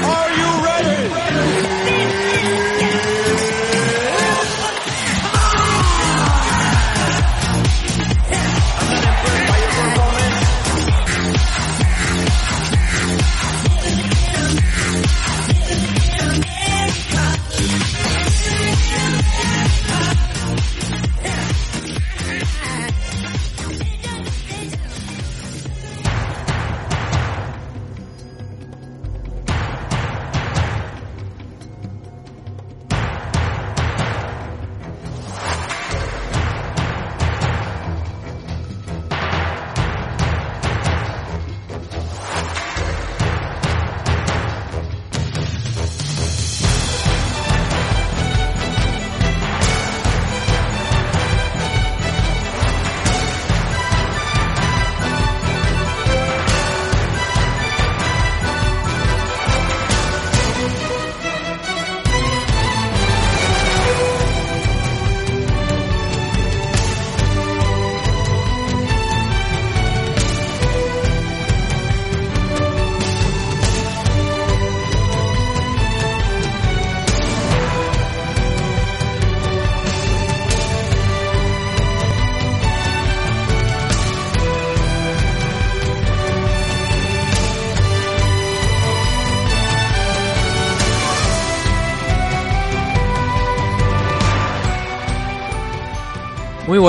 Muy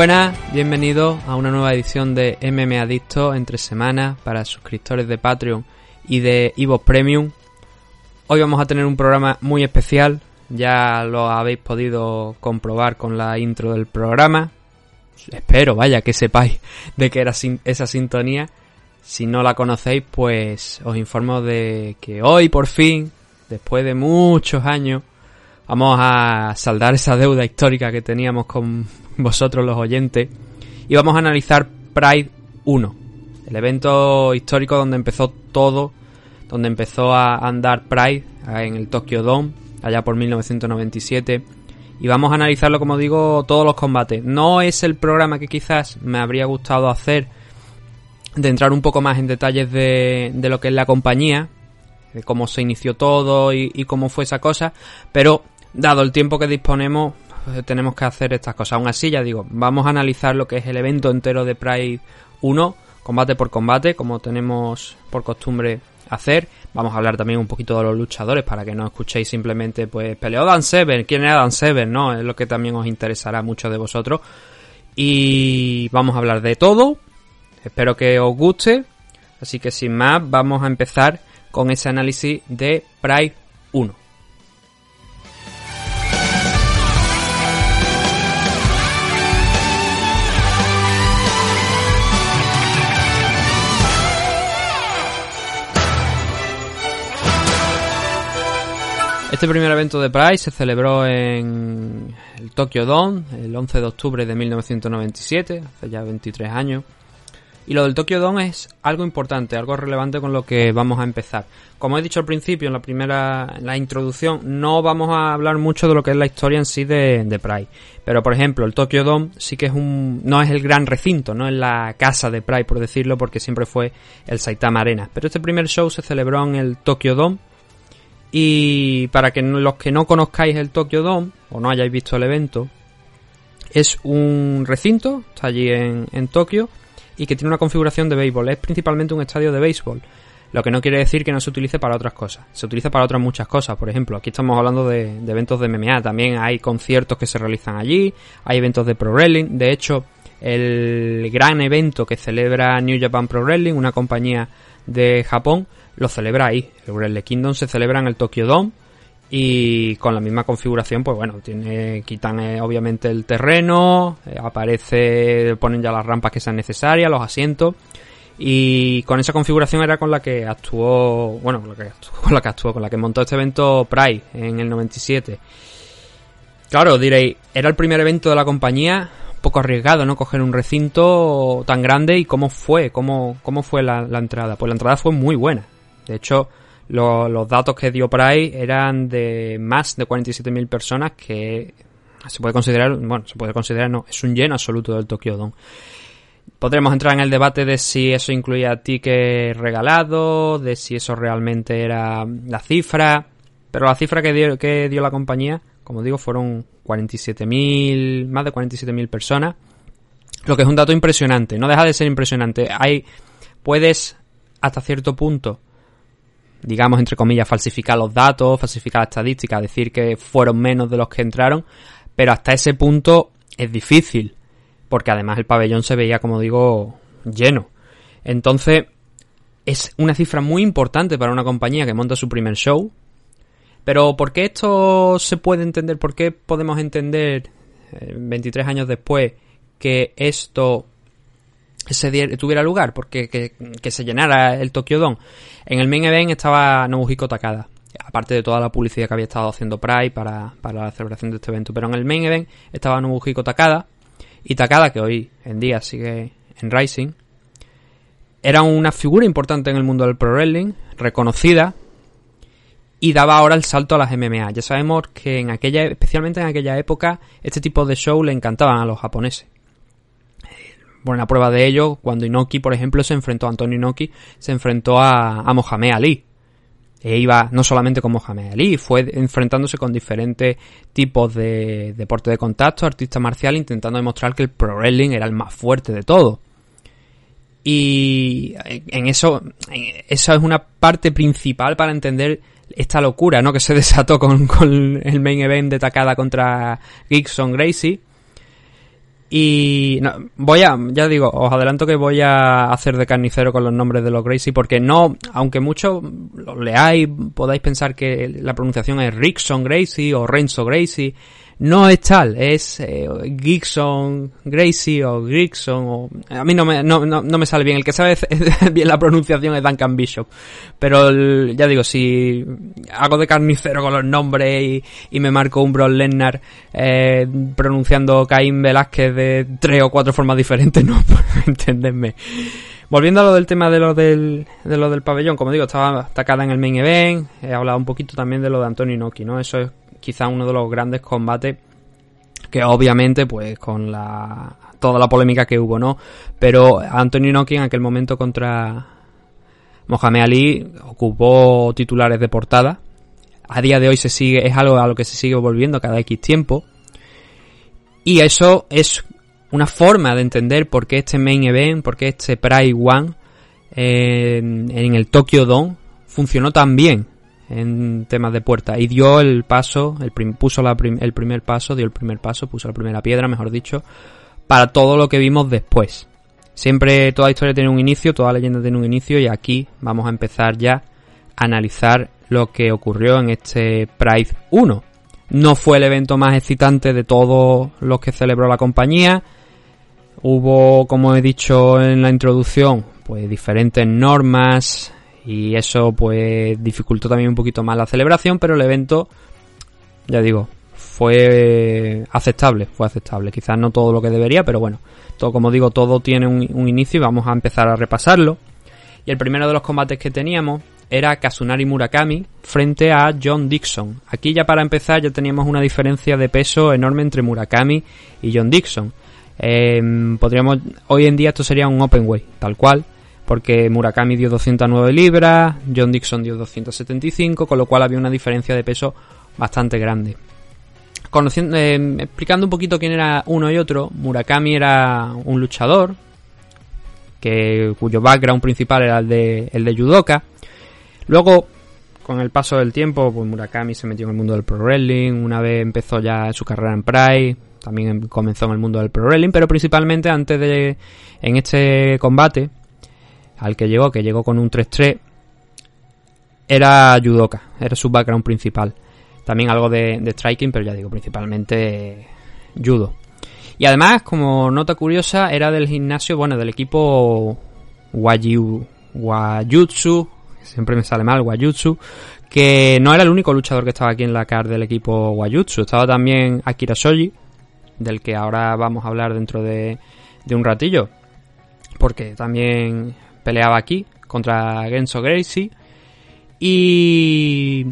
buenas, bienvenidos a una nueva edición de MM Adicto entre semanas para suscriptores de Patreon y de Evo Premium. Hoy vamos a tener un programa muy especial, ya lo habéis podido comprobar con la intro del programa. Espero, vaya, que sepáis de qué era esa sintonía. Si no la conocéis, pues os informo de que hoy por fin, después de muchos años, vamos a saldar esa deuda histórica que teníamos con vosotros los oyentes, y vamos a analizar Pride 1, el evento histórico donde empezó todo, donde empezó a andar Pride en el Tokyo Dome, allá por 1997. Y vamos a analizarlo, como digo, todos los combates. No es el programa que quizás me habría gustado hacer, de entrar un poco más en detalles de, de lo que es la compañía, de cómo se inició todo y, cómo fue esa cosa, pero dado el tiempo que disponemos, tenemos que hacer estas cosas. Aún así, ya digo, vamos a analizar lo que es el evento entero de Pride 1, combate por combate, como tenemos por costumbre hacer. Vamos a hablar también un poquito de los luchadores para que no escuchéis simplemente, pues, peleó Dan Seven, quién era Dan Seven, ¿no? Es lo que también os interesará a muchos de vosotros. Y vamos a hablar de todo. Espero que os guste. Así que sin más, vamos a empezar con ese análisis de Pride 1. Este primer evento de Pride se celebró en el Tokyo Dome el 11 de octubre de 1997, hace ya 23 años. Y lo del Tokyo Dome es algo importante, algo relevante con lo que vamos a empezar. Como he dicho al principio, en la primera, en la introducción, no vamos a hablar mucho de lo que es la historia en sí de, de Pride. Pero por ejemplo, el Tokyo Dome sí que es un, no es el gran recinto, no es la casa de Pride, por decirlo, porque siempre fue el Saitama Arena. Pero este primer show se celebró en el Tokyo Dome y para que los que no conozcáis el Tokyo Dome o no hayáis visto el evento, es un recinto, está allí en, Tokio, y que tiene una configuración de béisbol. Es principalmente un estadio de béisbol. Lo que no quiere decir que no se utilice para otras cosas. Se utiliza para otras muchas cosas. Por ejemplo, aquí estamos hablando de, de eventos de MMA. También hay conciertos que se realizan allí. Hay eventos de Pro Wrestling. De hecho, el gran evento que celebra New Japan Pro Wrestling, una compañía de Japón, lo celebra ahí. El Wrestle Kingdom se celebra en el Tokyo Dome y con la misma configuración, pues bueno, tiene, quitan eh, obviamente el terreno, eh, aparece, ponen ya las rampas que sean necesarias, los asientos y con esa configuración era con la que actuó, bueno, con la que actuó, con la que actuó, con la que montó este evento Pride en el 97. Claro, diréis, era el primer evento de la compañía, poco arriesgado, ¿no? Coger un recinto tan grande y cómo fue, cómo, cómo fue la, entrada. Pues la entrada fue muy buena. De hecho, lo, los datos que dio por ahí eran de más de 47.000 personas que se puede considerar, bueno, se puede considerar, no, es un lleno absoluto del Tokyo Dome. Podremos entrar en el debate de si eso incluía tickets regalados, de si eso realmente era la cifra. Pero la cifra que dio, que dio la compañía, como digo, fueron 47.000, más de 47.000 personas. Lo que es un dato impresionante. No deja de ser impresionante. Hay, puedes, hasta cierto punto, digamos, entre comillas, falsificar los datos, falsificar la estadística, decir que fueron menos de los que entraron. Pero hasta ese punto es difícil porque además el pabellón se veía, como digo, lleno. Entonces, es una cifra muy importante para una compañía que monta su primer show. Pero ¿por qué esto se puede entender? ¿Por qué podemos entender 23 eh, años después que esto se tuviera lugar? Porque que, se llenara el Tokyo Dome. En el main event estaba Nobuhiko Takada. Aparte de toda la publicidad que había estado haciendo Pride para, para la celebración de este evento. Pero en el main event estaba Nobuhiko Takada y Takada, que hoy en día sigue en Rising, era una figura importante en el mundo del pro wrestling, reconocida, y daba ahora el salto a las MMA. Ya sabemos que en aquella, especialmente en aquella época, este tipo de show le encantaban a los japoneses. Buena prueba de ello, cuando Inoki, por ejemplo, se enfrentó a Antonio Inoki, se enfrentó a, a Mohamed Ali, e iba no solamente con Mohamed Ali, fue enfrentándose con diferentes tipos de deporte de contacto, artista marcial, intentando demostrar que el pro wrestling era el más fuerte de todo. Y en eso, eso es una parte principal para entender esta locura, ¿no? Que se desató con, con el main event de Takada contra Gibson Gracie y voy a, ya digo, os adelanto que voy a hacer de carnicero con los nombres de los Gracie porque no, aunque muchos los leáis, podáis pensar que la pronunciación es Rickson Gracie o Renzo Gracie, no es tal, es eh, Gracie o Grigson o... A mí no me, no, no, me sale bien, el que sabe bien la pronunciación es Duncan Bishop, pero ya digo, si hago de carnicero con los nombres y, me marco un Bron Lennar eh, pronunciando Caín Velázquez de tres o cuatro formas diferentes, no puedo entenderme. Volviendo a lo del tema de lo del, de lo del pabellón, como digo, estaba atacada en el main event, he hablado un poquito también de lo de Antonio Inoki, ¿no? Eso es quizá uno de los grandes combates que obviamente pues con la toda la polémica que hubo, ¿no? Pero Anthony Noki en aquel momento contra Mohamed Ali ocupó titulares de portada. A día de hoy se sigue es algo a lo que se sigue volviendo cada X tiempo. Y eso es una forma de entender por qué este main event, por qué este Pride One en, en el Tokyo Dome funcionó tan bien en temas de puerta y dio el paso, el puso el primer paso, dio el primer paso, puso la primera piedra, mejor dicho, para todo lo que vimos después. Siempre toda historia tiene un inicio, toda leyenda tiene un inicio y aquí vamos a empezar ya a analizar lo que ocurrió en este Pride 1. No fue el evento más excitante de todos los que celebró la compañía. Hubo, como he dicho en la introducción, pues diferentes normas, y eso pues dificultó también un poquito más la celebración, pero el evento, ya digo, fue aceptable, fue aceptable. Quizás no todo lo que debería, pero bueno, todo como digo, todo tiene un, inicio y vamos a empezar a repasarlo. Y el primero de los combates que teníamos era Kazunari Murakami frente a John Dixon. Aquí ya para empezar ya teníamos una diferencia de peso enorme entre Murakami y John Dixon. Em, podríamos, hoy en día esto sería un open way, tal cual porque Murakami dio 209 libras, John Dixon dio 275, con lo cual había una diferencia de peso bastante grande. Conociendo, eh, explicando un poquito quién era uno y otro, Murakami era un luchador, que, cuyo background principal era el de, el de judoka. Luego, con el paso del tiempo, pues Murakami se metió en el mundo del pro wrestling, una vez empezó ya su carrera en Pride, también comenzó en el mundo del pro wrestling, pero principalmente antes de en este combate al que llegó, que llegó con un 3-3, era judoka, era su background principal. También algo de, striking, pero ya digo, principalmente judo. Y además, como nota curiosa, era del gimnasio, bueno, del equipo Wayu, Wayutsu, siempre me sale mal, Wayutsu, que no era el único luchador que estaba aquí en la car del equipo Wayutsu, estaba también Akira Shoji, del que ahora vamos a hablar dentro de, de un ratillo, porque también peleaba aquí contra Genso Gracie. Y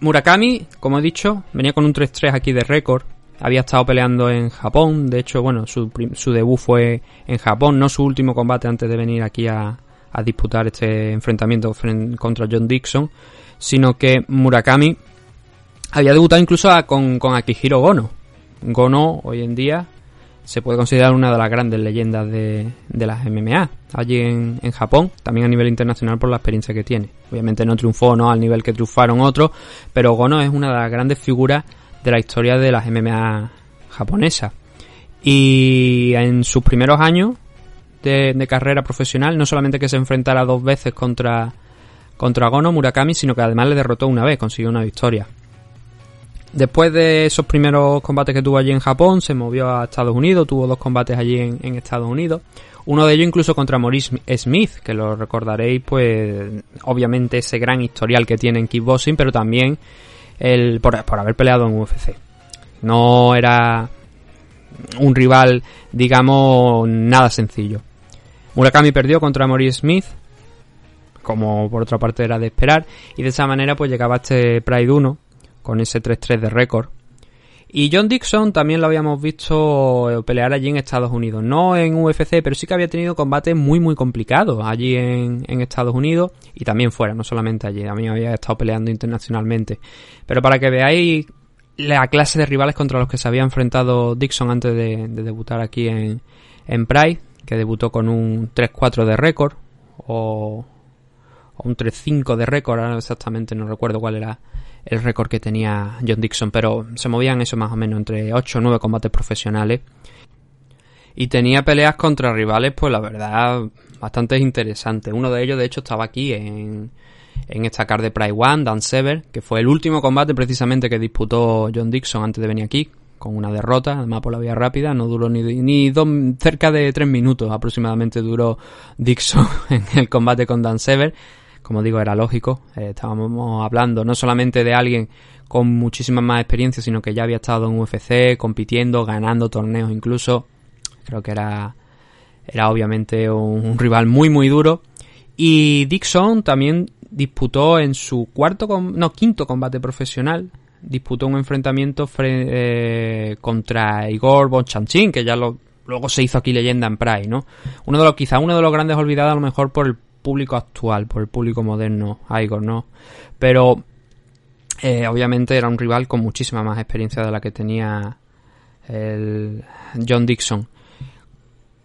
Murakami, como he dicho, venía con un 3-3 aquí de récord. había estado peleando en Japón, de hecho, bueno, su, su debut fue en Japón, no su último combate antes de venir aquí a, a disputar este enfrentamiento contra John Dixon, sino que Murakami había debutado incluso con, con Akihiro Gono. Gono hoy en día se puede considerar una de las grandes leyendas de, las MMA allí en, en, Japón, también a nivel internacional por la experiencia que tiene. Obviamente no triunfó no al nivel que triunfaron otros, pero Gono es una de las grandes figuras de la historia de las MMA japonesas. Y en sus primeros años de, de, carrera profesional, no solamente que se enfrentara dos veces contra, contra Gono Murakami, sino que además le derrotó una vez, consiguió una victoria. Después de esos primeros combates que tuvo allí en Japón, se movió a Estados Unidos, tuvo dos combates allí en, Estados Unidos. Uno de ellos incluso contra Maurice Smith, que lo recordaréis, pues obviamente ese gran historial que tiene en kickboxing, pero también el, por, haber peleado en UFC. No era un rival, digamos, nada sencillo. Murakami perdió contra Maurice Smith, como por otra parte era de esperar, y de esa manera pues llegaba este Pride 1, con ese 3-3 de récord. Y John Dixon también lo habíamos visto eh, pelear allí en Estados Unidos. No en UFC, pero sí que había tenido combates muy, muy complicados allí en, Estados Unidos y también fuera, no solamente allí. Mí había estado peleando internacionalmente. Pero para que veáis la clase de rivales contra los que se había enfrentado Dixon antes de, debutar aquí en, en Pride, que debutó con un 3-4 de récord o, o un 3-5 de récord, ahora exactamente no recuerdo cuál era el récord que tenía John Dixon, pero se movían eso más o menos entre 8 o 9 combates profesionales. Y tenía peleas contra rivales, pues la verdad, bastante interesantes. Uno de ellos, de hecho, estaba aquí en, en esta card de Pride One, Dan Sever, que fue el último combate precisamente que disputó John Dixon antes de venir aquí, con una derrota, además por la vía rápida, no duró ni, ni dos, cerca de tres minutos aproximadamente duró Dixon en el combate con Dan Sever como digo, era lógico. Eh, estábamos hablando no solamente de alguien con muchísima más experiencia, sino que ya había estado en UFC, compitiendo, ganando torneos incluso. Creo que era, era obviamente un, rival muy, muy duro. Y Dixon también disputó en su cuarto, no, quinto combate profesional, disputó un enfrentamiento eh, contra Igor Bonchanchin, que ya lo, luego se hizo aquí leyenda en Pride, ¿no? Uno de los, quizá uno de los grandes olvidados a lo mejor por el público actual, por el público moderno, Igor, ¿no? Pero eh, obviamente era un rival con muchísima más experiencia de la que tenía el John Dixon.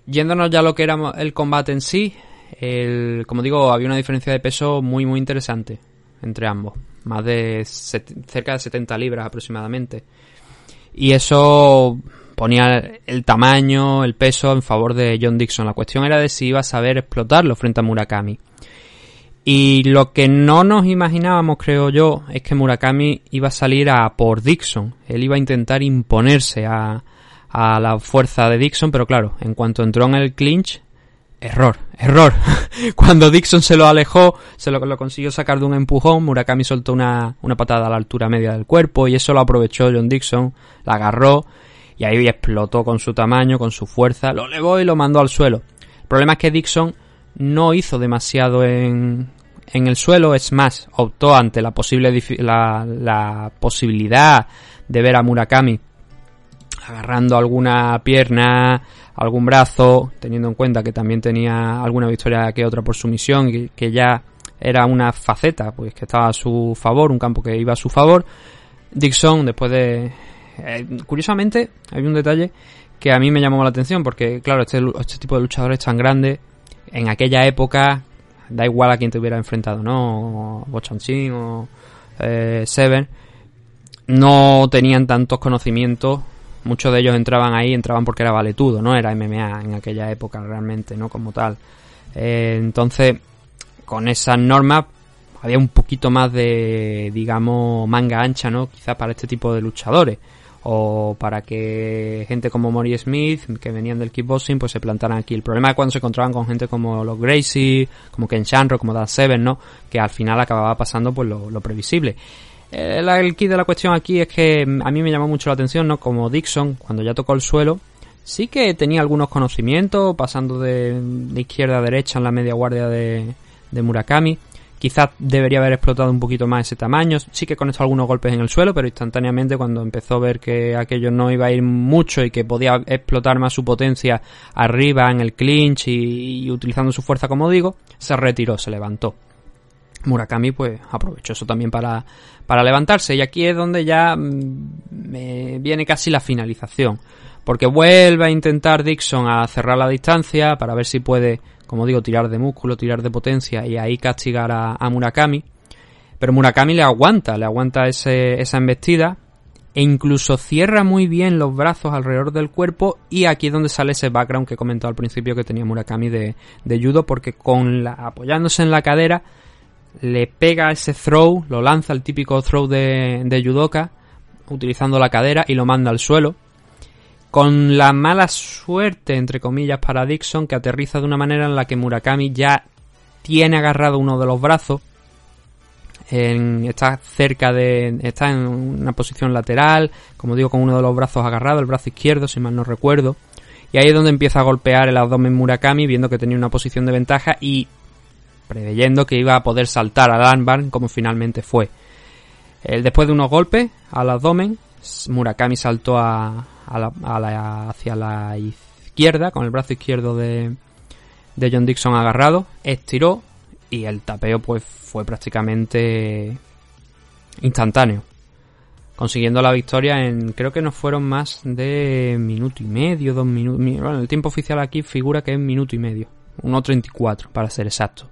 Yéndonos ya a lo que era el combate en sí, el, como digo, había una diferencia de peso muy muy interesante entre ambos, más de cerca de 70 libras aproximadamente. Y eso ponía el tamaño, el peso en favor de John Dixon. La cuestión era de si iba a saber explotarlo frente a Murakami. Y lo que no nos imaginábamos, creo yo, es que Murakami iba a salir a por Dixon. Él iba a intentar imponerse a, a la fuerza de Dixon, pero claro, en cuanto entró en el clinch, error, error. Cuando Dixon se lo alejó, se lo, lo, consiguió sacar de un empujón, Murakami soltó una, una patada a la altura media del cuerpo y eso lo aprovechó John Dixon, la agarró y ahí explotó con su tamaño, con su fuerza, lo elevó y lo mandó al suelo. El problema es que Dixon no hizo demasiado en, en el suelo, es más, optó ante la, posible, la, la posibilidad de ver a Murakami agarrando alguna pierna, algún brazo, teniendo en cuenta que también tenía alguna victoria que otra por sumisión y que ya era una faceta, pues que estaba a su favor, un campo que iba a su favor. Dixon, después de eh, curiosamente, hay un detalle que a mí me llamó la atención porque, claro, este, este tipo de luchadores tan grandes, en aquella época, da igual a quien te hubiera enfrentado, ¿no? Bochanchin o eh, Seven, no tenían tantos conocimientos. Muchos de ellos entraban ahí, entraban porque era valetudo, ¿no? Era MMA en aquella época realmente, ¿no? Como tal. Eh, entonces, con esas normas, había un poquito más de, digamos, manga ancha, ¿no? Quizás para este tipo de luchadores o para que gente como Mori Smith, que venían del kickboxing, pues se plantaran aquí. El problema es cuando se encontraban con gente como los Gracie, como Ken Shanro, como Dan Seven, ¿no? Que al final acababa pasando pues lo, previsible. El, eh, el kit de la cuestión aquí es que a mí me llamó mucho la atención, ¿no? Como Dixon, cuando ya tocó el suelo, sí que tenía algunos conocimientos, pasando de, izquierda a derecha en la media guardia de, de Murakami, Quizás debería haber explotado un poquito más ese tamaño. Sí que conectó algunos golpes en el suelo, pero instantáneamente cuando empezó a ver que aquello no iba a ir mucho y que podía explotar más su potencia arriba en el clinch y, utilizando su fuerza como digo, se retiró, se levantó. Murakami pues aprovechó eso también para, para levantarse y aquí es donde ya mm, viene casi la finalización porque vuelve a intentar Dixon a cerrar la distancia para ver si puede como digo, tirar de músculo, tirar de potencia y ahí castigar a, Murakami. Pero Murakami le aguanta, le aguanta esa embestida e incluso cierra muy bien los brazos alrededor del cuerpo y aquí es donde sale ese background que comentó al principio que tenía Murakami de, judo porque con la, apoyándose en la cadera le pega ese throw, lo lanza el típico throw de, de judoka utilizando la cadera y lo manda al suelo con la mala suerte, entre comillas, para Dixon, que aterriza de una manera en la que Murakami ya tiene agarrado uno de los brazos. está cerca de. está en una posición lateral, como digo, con uno de los brazos agarrado, el brazo izquierdo, si mal no recuerdo. Y ahí es donde empieza a golpear el abdomen Murakami, viendo que tenía una posición de ventaja y preveyendo que iba a poder saltar al armbar, como finalmente fue. después de unos golpes al abdomen, Murakami saltó a, hacia la izquierda, con el brazo izquierdo de, de John Dixon agarrado, estiró y el tapeo pues fue prácticamente instantáneo. Consiguiendo la victoria en, creo que no fueron más de minuto y medio, dos minutos. Bueno, el tiempo oficial aquí figura que es minuto y medio. 1.34 para ser exacto.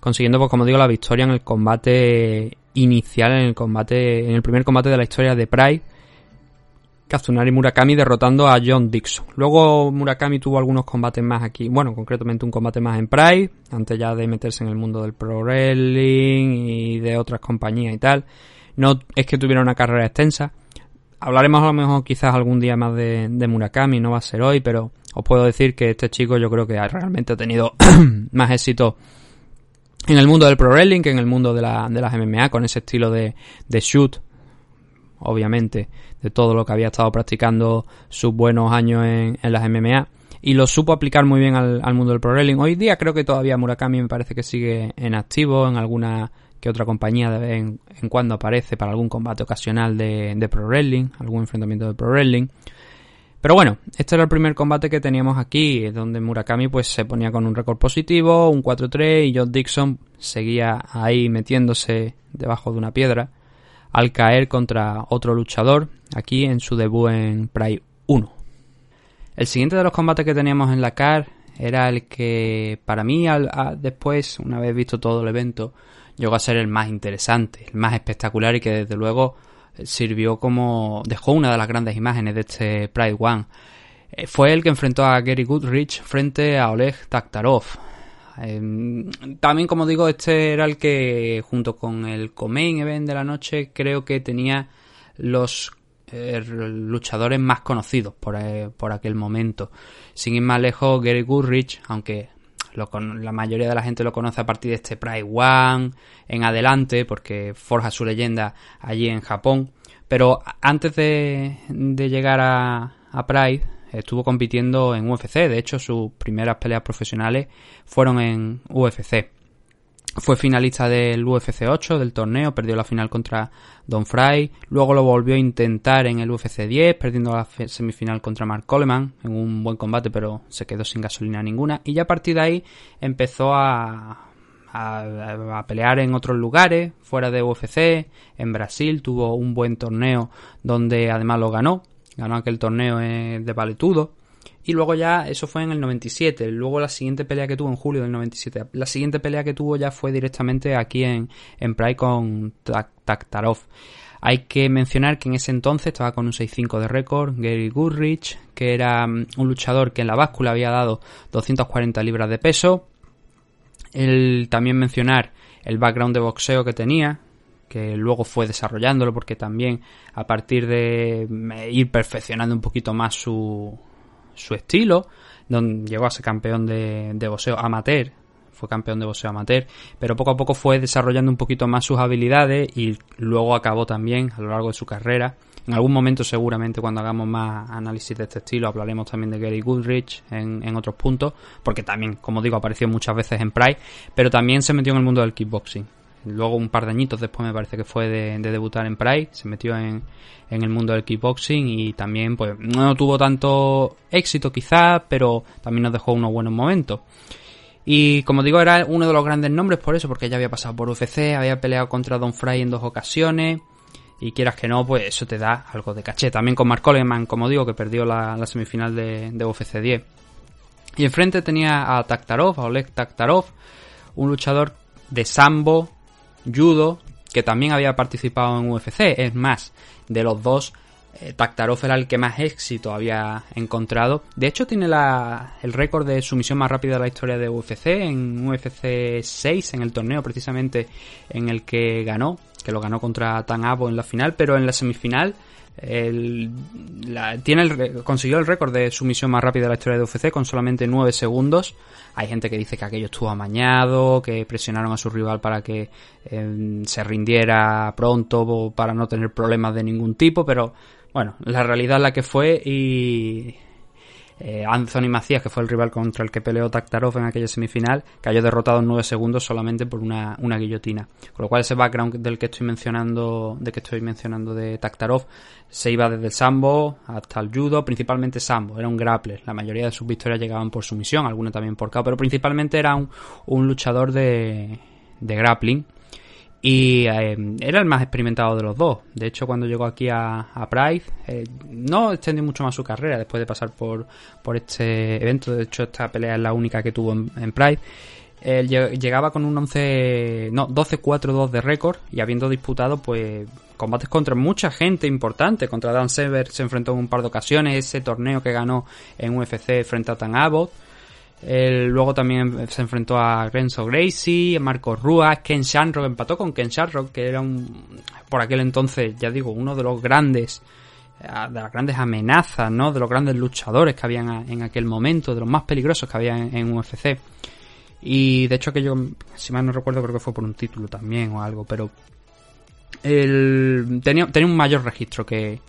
Consiguiendo, pues como digo, la victoria en el combate inicial, en el combate, en el primer combate de la historia de Pride Kazunari Murakami derrotando a John Dixon. Luego Murakami tuvo algunos combates más aquí, bueno, concretamente un combate más en Pride, antes ya de meterse en el mundo del pro wrestling y de otras compañías y tal. No es que tuviera una carrera extensa. Hablaremos a lo mejor quizás algún día más de, Murakami, no va a ser hoy, pero os puedo decir que este chico yo creo que realmente ha tenido más éxito en el mundo del pro wrestling que en el mundo de, la, de las MMA con ese estilo de, de shoot obviamente, de todo lo que había estado practicando sus buenos años en, las MMA. Y lo supo aplicar muy bien al, mundo del pro wrestling. Hoy día creo que todavía Murakami me parece que sigue en activo en alguna que otra compañía de vez en, cuando aparece para algún combate ocasional de, de, pro wrestling, algún enfrentamiento de pro wrestling. Pero bueno, este era el primer combate que teníamos aquí, donde Murakami pues se ponía con un récord positivo, un 4-3 y John Dixon seguía ahí metiéndose debajo de una piedra al caer contra otro luchador aquí en su debut en Pride 1. El siguiente de los combates que teníamos en la CAR era el que para mí después, una vez visto todo el evento, llegó a ser el más interesante, el más espectacular y que desde luego sirvió como dejó una de las grandes imágenes de este Pride One. Eh, fue el que enfrentó a Gary Goodrich frente a Oleg Taktarov, Em, también, como digo, este era el que, junto con el Comain Event de la noche, creo que tenía los eh, luchadores más conocidos por, eh, por, aquel momento. Sin ir más lejos, Gary Goodrich, aunque la mayoría de la gente lo conoce a partir de este Pride One en adelante, porque forja su leyenda allí en Japón. Pero antes de, de llegar a, a Pride, estuvo compitiendo en UFC. De hecho, sus primeras peleas profesionales fueron en UFC. Fue finalista del UFC 8 del torneo, perdió la final contra Don Fry, luego lo volvió a intentar en el UFC 10, perdiendo la semifinal contra Mark Coleman en un buen combate, pero se quedó sin gasolina ninguna. Y ya a partir de ahí empezó a, a, a, pelear en otros lugares, fuera de UFC, en Brasil tuvo un buen torneo donde además lo ganó, ganó aquel torneo de valetudo. Y luego ya, eso fue en el 97. Luego la siguiente pelea que tuvo en julio del 97. La siguiente pelea que tuvo ya fue directamente aquí en, en Pride con Taktarov. Hay que mencionar que en ese entonces estaba con un 6-5 de récord Gary Goodrich, que era mm, un luchador que en la báscula había dado 240 libras de peso. El, también mencionar el background de boxeo que tenía, que luego fue desarrollándolo porque también a partir de ir perfeccionando un poquito más su, su estilo, donde llegó a ser campeón de, de boxeo amateur, fue campeón de boxeo amateur, pero poco a poco fue desarrollando un poquito más sus habilidades y luego acabó también a lo largo de su carrera En algún momento seguramente cuando hagamos más análisis de este estilo hablaremos también de Gary Goodrich en, otros puntos, porque también, como digo, apareció muchas veces en Pride, pero también se metió en el mundo del kickboxing. Luego un par de añitos después me parece que fue de, debutar en Pride, se metió en, en, el mundo del kickboxing y también pues no tuvo tanto éxito quizás, pero también nos dejó unos buenos momentos. Y como digo, era uno de los grandes nombres por eso, porque ya había pasado por UFC, había peleado contra Don Fry en dos ocasiones. Y quieras que no, pues eso te da algo de caché. También con Mark Coleman, como digo, que perdió la, semifinal de, de, UFC 10. Y enfrente tenía a Taktarov, a Oleg Taktarov, un luchador de sambo, judo, que también había participado en UFC. Es más, de los dos, eh, Taktarov era el que más éxito había encontrado. De hecho, tiene la, el récord de sumisión más rápida de la historia de UFC en UFC 6, en el torneo precisamente en el que ganó, que lo ganó contra Tan Abo en la final, pero en la semifinal el, tiene el, consiguió el récord de sumisión más rápida de la historia de UFC con solamente 9 segundos. Hay gente que dice que aquello estuvo amañado, que presionaron a su rival para que eh, se rindiera pronto para no tener problemas de ningún tipo, pero bueno, la realidad es la que fue y eh, Anthony Macías, que fue el rival contra el que peleó Taktarov en aquella semifinal, cayó derrotado en 9 segundos solamente por una, guillotina. Con lo cual ese background del que estoy mencionando, de que estoy mencionando de Taktarov, se iba desde el sambo hasta el judo, principalmente sambo, era un grappler. La mayoría de sus victorias llegaban por sumisión, algunas también por KO, pero principalmente era un, un luchador de, de grappling y eh, era el más experimentado de los dos. De hecho, cuando llegó aquí a, Pride, eh, no extendió mucho más su carrera después de pasar por, por este evento. De hecho, esta pelea es la única que tuvo en, Pride. Él llegaba con un 11, no, 12-4-2 de récord y habiendo disputado pues combates contra mucha gente importante. Contra Dan Sever se enfrentó en un par de ocasiones, ese torneo que ganó en UFC frente a Tan Abbott luego también se enfrentó a Renzo Gracie, Marco Rua, Ken Shamrock, empató con Ken Shamrock, que era un, por aquel entonces, ya digo, uno de los grandes, de las grandes amenazas, ¿no? De los grandes luchadores que habían en aquel momento, de los más peligrosos que había en, UFC. Y de hecho aquello, si mal no recuerdo, creo que fue por un título también o algo, pero tenía, tenía un mayor registro que,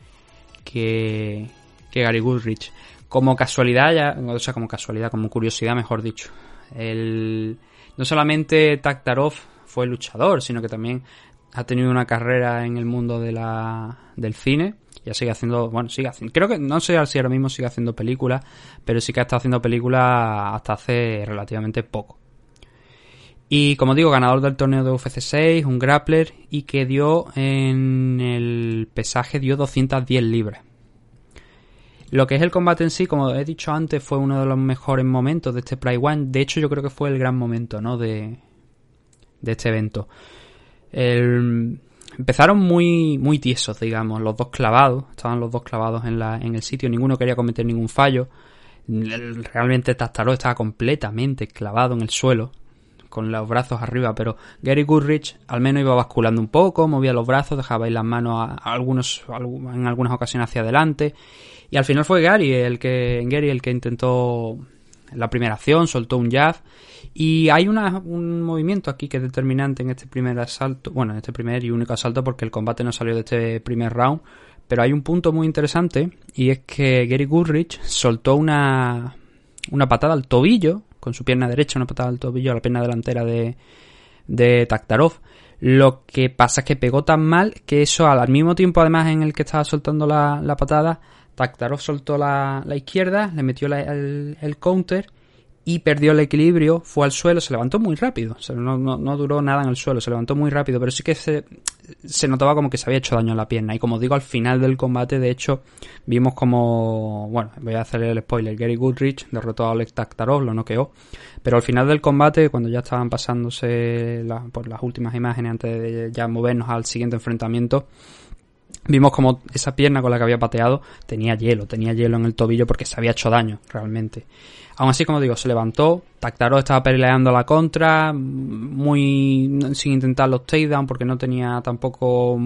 que, que Gary Goodrich. Como casualidad, ya, o sea, como casualidad, como curiosidad, mejor dicho. El, no solamente Taktarov fue luchador, sino que también ha tenido una carrera en el mundo de la, del cine. Ya sigue haciendo, bueno, sigue haciendo, creo que no sé si ahora mismo sigue haciendo películas, pero sí que ha estado haciendo películas hasta hace relativamente poco. Y como digo, ganador del torneo de UFC 6, un grappler y que dio en el pesaje dio 210 libras. Lo que es el combate en sí, como he dicho antes, fue uno de los mejores momentos de este Pride One. De hecho, yo creo que fue el gran momento, ¿no? De, de este evento. empezaron muy, muy tiesos, digamos, los dos clavados. Estaban los dos clavados en, la, en el sitio. Ninguno quería cometer ningún fallo. Realmente Tastaro estaba completamente clavado en el suelo con los brazos arriba, pero Gary Goodrich al menos iba basculando un poco, movía los brazos, dejaba ir las manos a algunos, en algunas ocasiones hacia adelante y al final fue Gary el que, Gary el que intentó la primera acción, soltó un jab. Y hay un movimiento aquí que es determinante en este primer asalto, bueno, en este primer y único asalto porque el combate no salió de este primer round. Pero hay un punto muy interesante y es que Gary Goodrich soltó una, una patada al tobillo, con su pierna derecha, una patada al tobillo a la pierna delantera de, de Taktarov. Lo que pasa es que pegó tan mal que eso al mismo tiempo además en el que estaba soltando la, la patada Taktarov soltó la, izquierda, le metió el, counter y perdió el equilibrio, fue al suelo, se levantó muy rápido, no, duró nada en el suelo, se levantó muy rápido, pero sí que se, se, notaba como que se había hecho daño en la pierna. Y como digo, al final del combate, de hecho, vimos como, bueno, voy a hacer el spoiler, Gary Goodrich derrotó a Oleg Taktarov, lo noqueó, pero al final del combate, cuando ya estaban pasándose por las últimas imágenes antes de ya movernos al siguiente enfrentamiento, Vimos como esa pierna con la que había pateado tenía hielo, tenía hielo en el tobillo porque se había hecho daño realmente. Aún así, como digo, se levantó, Tactaro estaba peleando a la contra, muy sin intentar los takedown porque no tenía tampoco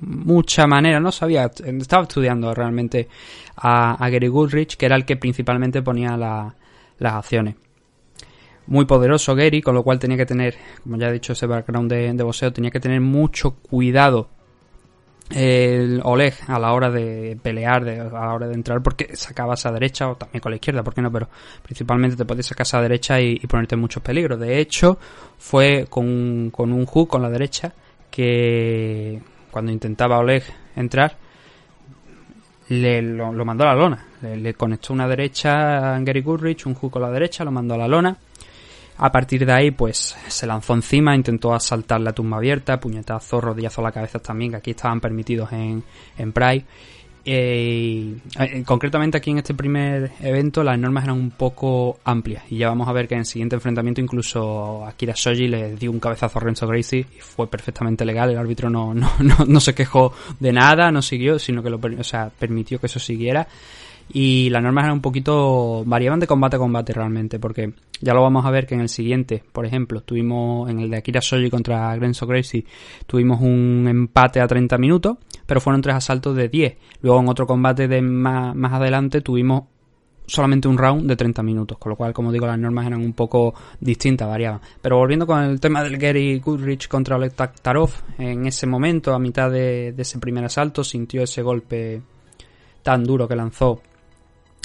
mucha manera, no sabía, estaba estudiando realmente a, Gary Goodrich, que era el que principalmente ponía las acciones. Muy poderoso Gary, con lo cual tenía que tener, como ya he dicho, ese background de, de boxeo, tenía que tener mucho cuidado el Oleg a la hora de pelear, de, a la hora de entrar, porque sacabas a derecha o también con la izquierda, ¿por qué no? Pero principalmente te puedes sacar a derecha y, ponerte en muchos peligros. De hecho, fue con, con un hook con la derecha que cuando intentaba Oleg entrar, le, lo, mandó a la lona. Le, conectó una derecha a Gary Goodrich, un hook con la derecha, lo mandó a la lona. A partir de ahí, pues se lanzó encima, intentó asaltar la tumba abierta, puñetazo, rodillazo a la cabeza también, que aquí estaban permitidos en, en Pride. Eh, eh, concretamente aquí en este primer evento las normas eran un poco amplias. Y ya vamos a ver que en el siguiente enfrentamiento incluso Akira Shoji le dio un cabezazo a Renzo Gracie y fue perfectamente legal, el árbitro no, no, no, no se quejó de nada, no siguió, sino que lo, o sea, permitió que eso siguiera y las normas eran un poquito variaban de combate a combate realmente porque ya lo vamos a ver que en el siguiente por ejemplo tuvimos en el de Akira Shoji contra Grenzo Gracie tuvimos un empate a 30 minutos pero fueron tres asaltos de 10 luego en otro combate de más, más adelante tuvimos solamente un round de 30 minutos, con lo cual, como digo, las normas eran un poco distintas, variaban. Pero volviendo con el tema del Gary Goodrich contra Oleg Taktarov, en ese momento, a mitad de, ese primer asalto, sintió ese golpe tan duro que lanzó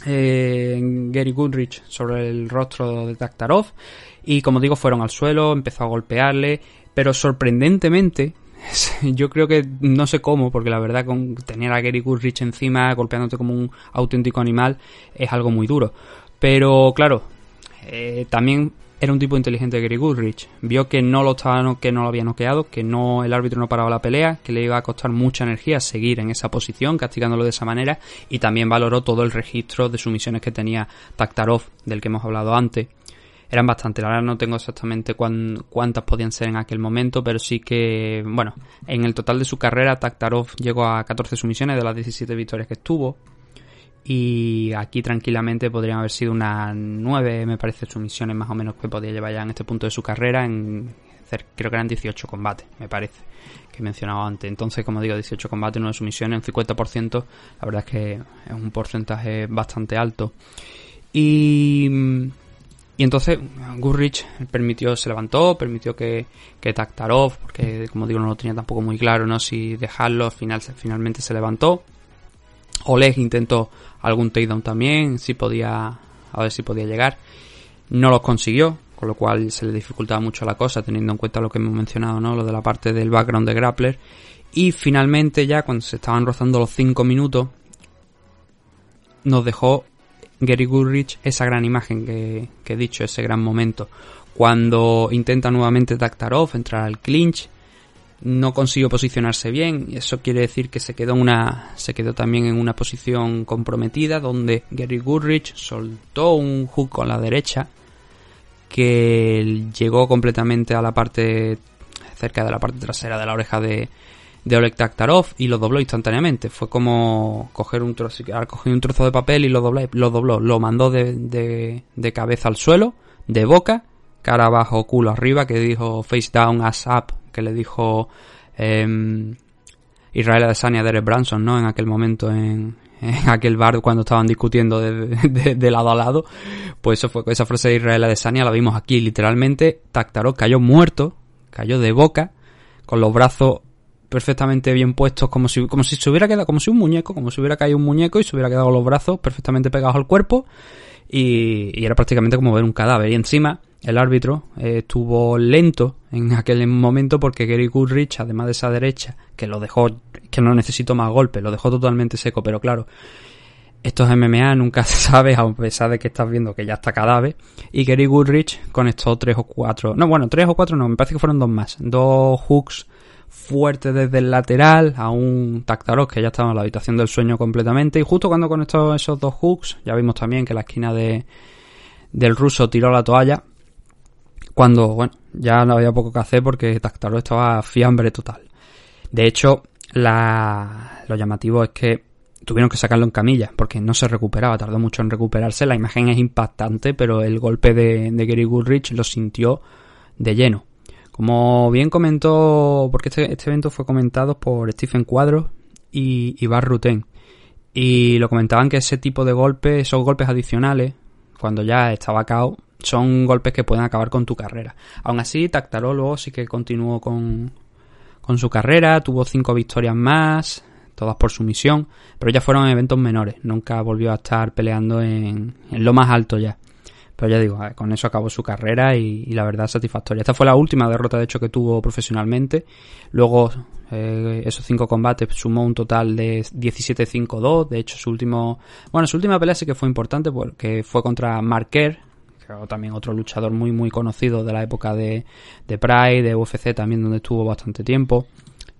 Gary Goodrich sobre el rostro de Taktarov y como digo fueron al suelo, empezó a golpearle, pero sorprendentemente yo creo que no sé cómo, porque la verdad con tener a Gary Goodrich encima golpeándote como un auténtico animal es algo muy duro. Pero claro, eh, también era un tipo inteligente Gary Goodrich. Vio que no lo estaba, que no lo había noqueado, que no el árbitro no paraba la pelea, que le iba a costar mucha energía seguir en esa posición, castigándolo de esa manera, y también valoró todo el registro de sumisiones que tenía Taktarov, del que hemos hablado antes. Eran bastante, la verdad no tengo exactamente cuántas podían ser en aquel momento, pero sí que, bueno, en el total de su carrera Taktarov llegó a 14 sumisiones de las 17 victorias que estuvo, y aquí tranquilamente podrían haber sido unas nueve, me parece, sumisiones más o menos que podía llevar ya en este punto de su carrera. En, creo que eran 18 combates, me parece, que he mencionado antes. Entonces, como digo, 18 combates, 9 sumisiones, un 50%, la verdad es que es un porcentaje bastante alto. Y, y entonces Gurrich permitió, se levantó, permitió que, que Taktarov, porque como digo no lo tenía tampoco muy claro, ¿no? Si dejarlo, al final, finalmente se levantó. Oleg intentó algún takedown también, si podía, a ver si podía llegar. No los consiguió, con lo cual se le dificultaba mucho la cosa, teniendo en cuenta lo que hemos mencionado, ¿no? Lo de la parte del background de grappler. Y finalmente ya, cuando se estaban rozando los 5 minutos, nos dejó Gary Goodrich esa gran imagen que, que, he dicho, ese gran momento. Cuando intenta nuevamente Taktarov entrar al clinch, no consiguió posicionarse bien y eso quiere decir que se quedó una se quedó también en una posición comprometida donde Gary Goodrich soltó un hook con la derecha que llegó completamente a la parte cerca de la parte trasera de la oreja de, de Oleg Taktarov y lo dobló instantáneamente. Fue como coger un trozo, un trozo de papel y lo dobló, lo dobló, lo mandó de, de, de cabeza al suelo, de boca, cara abajo, culo arriba, que dijo face down, ass up, que le dijo eh, Israel Adesanya a Derek Branson, ¿no? En aquel momento en, aquel bar cuando estaban discutiendo de, lado a lado. Pues eso fue esa frase de Israel Adesanya la vimos aquí literalmente. Taktarov cayó muerto, cayó de boca, con los brazos perfectamente bien puestos como si como si se hubiera quedado como si un muñeco como si hubiera caído un muñeco y se hubiera quedado los brazos perfectamente pegados al cuerpo y, y era prácticamente como ver un cadáver y encima el árbitro eh, estuvo lento en aquel momento porque Gary Goodrich, además de esa derecha, que lo dejó, que no necesitó más golpes, lo dejó totalmente seco, pero claro, estos MMA nunca se sabe, a pesar de que estás viendo que ya está cadáver. Y Gary Goodrich conectó tres o cuatro, no, bueno, tres o cuatro no, me parece que fueron dos más. Dos hooks fuertes desde el lateral a un Taktarov que ya estaba en la habitación del sueño completamente. Y justo cuando conectó esos dos hooks, ya vimos también que la esquina de, del ruso tiró la toalla cuando, bueno, ya no había poco que hacer porque Tactaro estaba fiambre total. De hecho, la, lo llamativo es que tuvieron que sacarlo en camilla porque no se recuperaba, tardó mucho en recuperarse. La imagen es impactante, pero el golpe de, de Gary Goodrich lo sintió de lleno. Como bien comentó, porque este, este evento fue comentado por Stephen Cuadro y, y Bar Ruten. Y lo comentaban que ese tipo de golpes, esos golpes adicionales, cuando ya estaba cao, son golpes que pueden acabar con tu carrera. Aún así, Tactaró luego sí que continuó con, con su carrera, tuvo cinco victorias más, todas por sumisión, pero ya fueron eventos menores, nunca volvió a estar peleando en, en lo más alto ya. Pero ya digo, con eso acabó su carrera y, la verdad satisfactoria. Esta fue la última derrota, de hecho, que tuvo profesionalmente. Luego, eh, esos cinco combates sumó un total de 17-5-2. De hecho, su último, bueno, su última pelea sí que fue importante porque fue contra Marker, también otro luchador muy, muy conocido de la época de, de Pride, de UFC también, donde estuvo bastante tiempo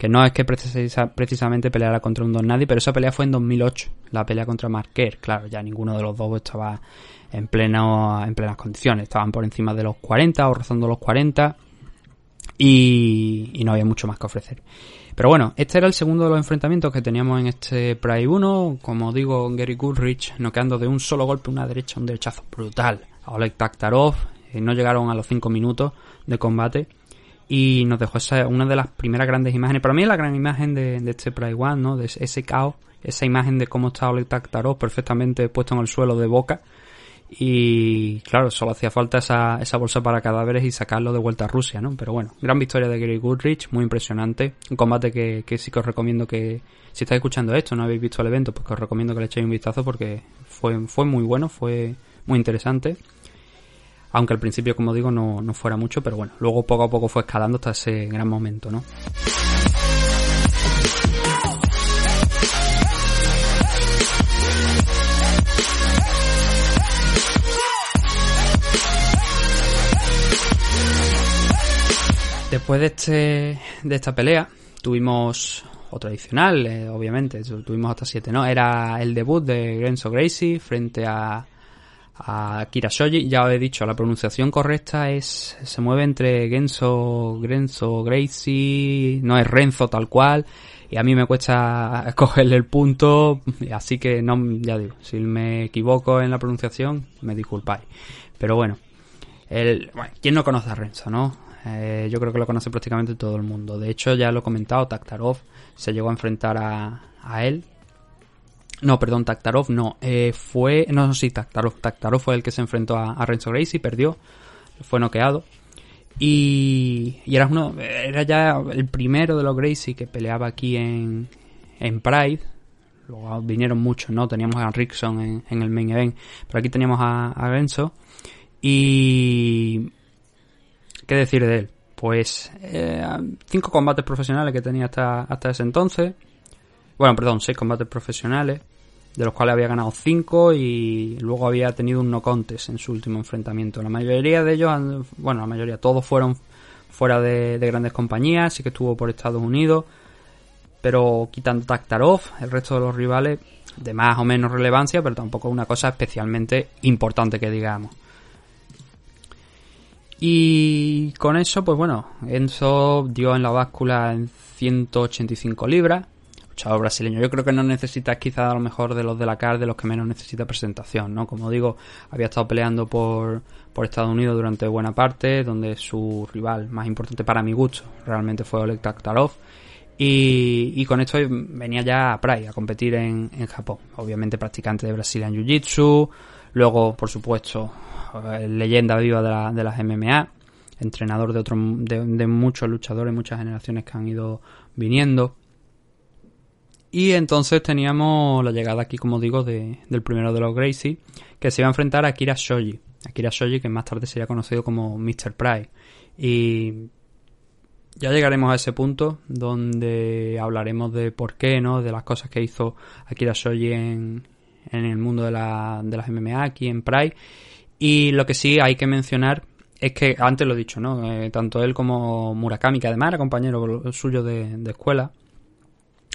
que no es que precisamente peleara contra un Don Nadie, pero esa pelea fue en 2008, la pelea contra Marquer. Claro, ya ninguno de los dos estaba en, pleno, en plenas condiciones, estaban por encima de los 40 o rozando los 40 y, no había mucho más que ofrecer. Pero bueno, este era el segundo de los enfrentamientos que teníamos en este Pride 1. Como digo, Gary Goodrich noqueando de un solo golpe una derecha, un derechazo brutal Oleg Taktarov. Eh, no llegaron a los 5 minutos de combate y nos dejó esa, una de las primeras grandes imágenes. Para mí es la gran imagen de, este Pride One, ¿no? De ese caos, esa imagen de cómo está Oleg Taktarov perfectamente puesto en el suelo de boca. Y claro, solo hacía falta esa, esa bolsa para cadáveres y sacarlo de vuelta a Rusia, ¿no? Pero bueno, gran victoria de Gary Goodrich, muy impresionante. Un combate que, que sí que os recomiendo que, si estáis escuchando esto, no habéis visto el evento, pues que os recomiendo que le echéis un vistazo porque fue, fue muy bueno, fue muy interesante aunque al principio, como digo, no, no fuera mucho, pero bueno, luego poco a poco fue escalando hasta ese gran momento, ¿no? Después de este de esta pelea tuvimos otro adicional, eh, obviamente, tuvimos hasta siete, ¿no? Era el debut de Renzo Gracie frente a a Kira Shoji. Ya os he dicho, la pronunciación correcta es se mueve entre Genso, Grenzo, Gracie, no es Renzo tal cual. Y a mí me cuesta cogerle el punto, así que no, ya digo, si me equivoco en la pronunciación, me disculpáis. Pero bueno, el, bueno ¿quién no conoce a Renzo, no? Eh, yo creo que lo conoce prácticamente todo el mundo. De hecho, ya lo he comentado, Taktarov se llegó a enfrentar a, a él no, perdón, Taktarov no. Eh, fue. No, no, sí, Taktarov. Taktarov fue el que se enfrentó a, Renzo Gracie, perdió. Fue noqueado. Y, y era, uno, era ya el primero de los Gracie que peleaba aquí en, Pride. Luego vinieron muchos, ¿no? Teníamos a Rickson en, el main event. Pero aquí teníamos a, a Renzo. Y. ¿Qué decir de él? Pues. Eh, cinco combates profesionales que tenía hasta, hasta ese entonces. Bueno, perdón, seis combates profesionales de los cuales había ganado 5 y luego había tenido un no contest en su último enfrentamiento. La mayoría de ellos, bueno, la mayoría, todos fueron fuera de, grandes compañías, sí que estuvo por Estados Unidos, pero quitando Taktarov, el resto de los rivales de más o menos relevancia, pero tampoco una cosa especialmente importante que digamos. Y con eso, pues bueno, Enzo dio en la báscula en 185 libras, luchador brasileño. Yo creo que no necesita quizá a lo mejor de los de la CAR, de los que menos necesita presentación, ¿no? Como digo, había estado peleando por, por Estados Unidos durante buena parte, donde su rival más importante para mi gusto realmente fue Oleg Taktarov. Y, y con esto venía ya a Pride a competir en, en Japón. Obviamente practicante de Brazilian Jiu-Jitsu, luego, por supuesto, eh, leyenda viva de, la, de las MMA, entrenador de, otros de, de muchos luchadores, muchas generaciones que han ido viniendo. Y entonces teníamos la llegada aquí, como digo, de, del primero de los Gracie, que se iba a enfrentar a Akira Shoji. Akira Shoji, que más tarde sería conocido como Mr. Pride. Y ya llegaremos a ese punto donde hablaremos de por qué, ¿no? De las cosas que hizo Akira Shoji en, en el mundo de, la, de las MMA aquí en Pride. Y lo que sí hay que mencionar es que, antes lo he dicho, ¿no? Eh, tanto él como Murakami, que además era compañero suyo de, de escuela,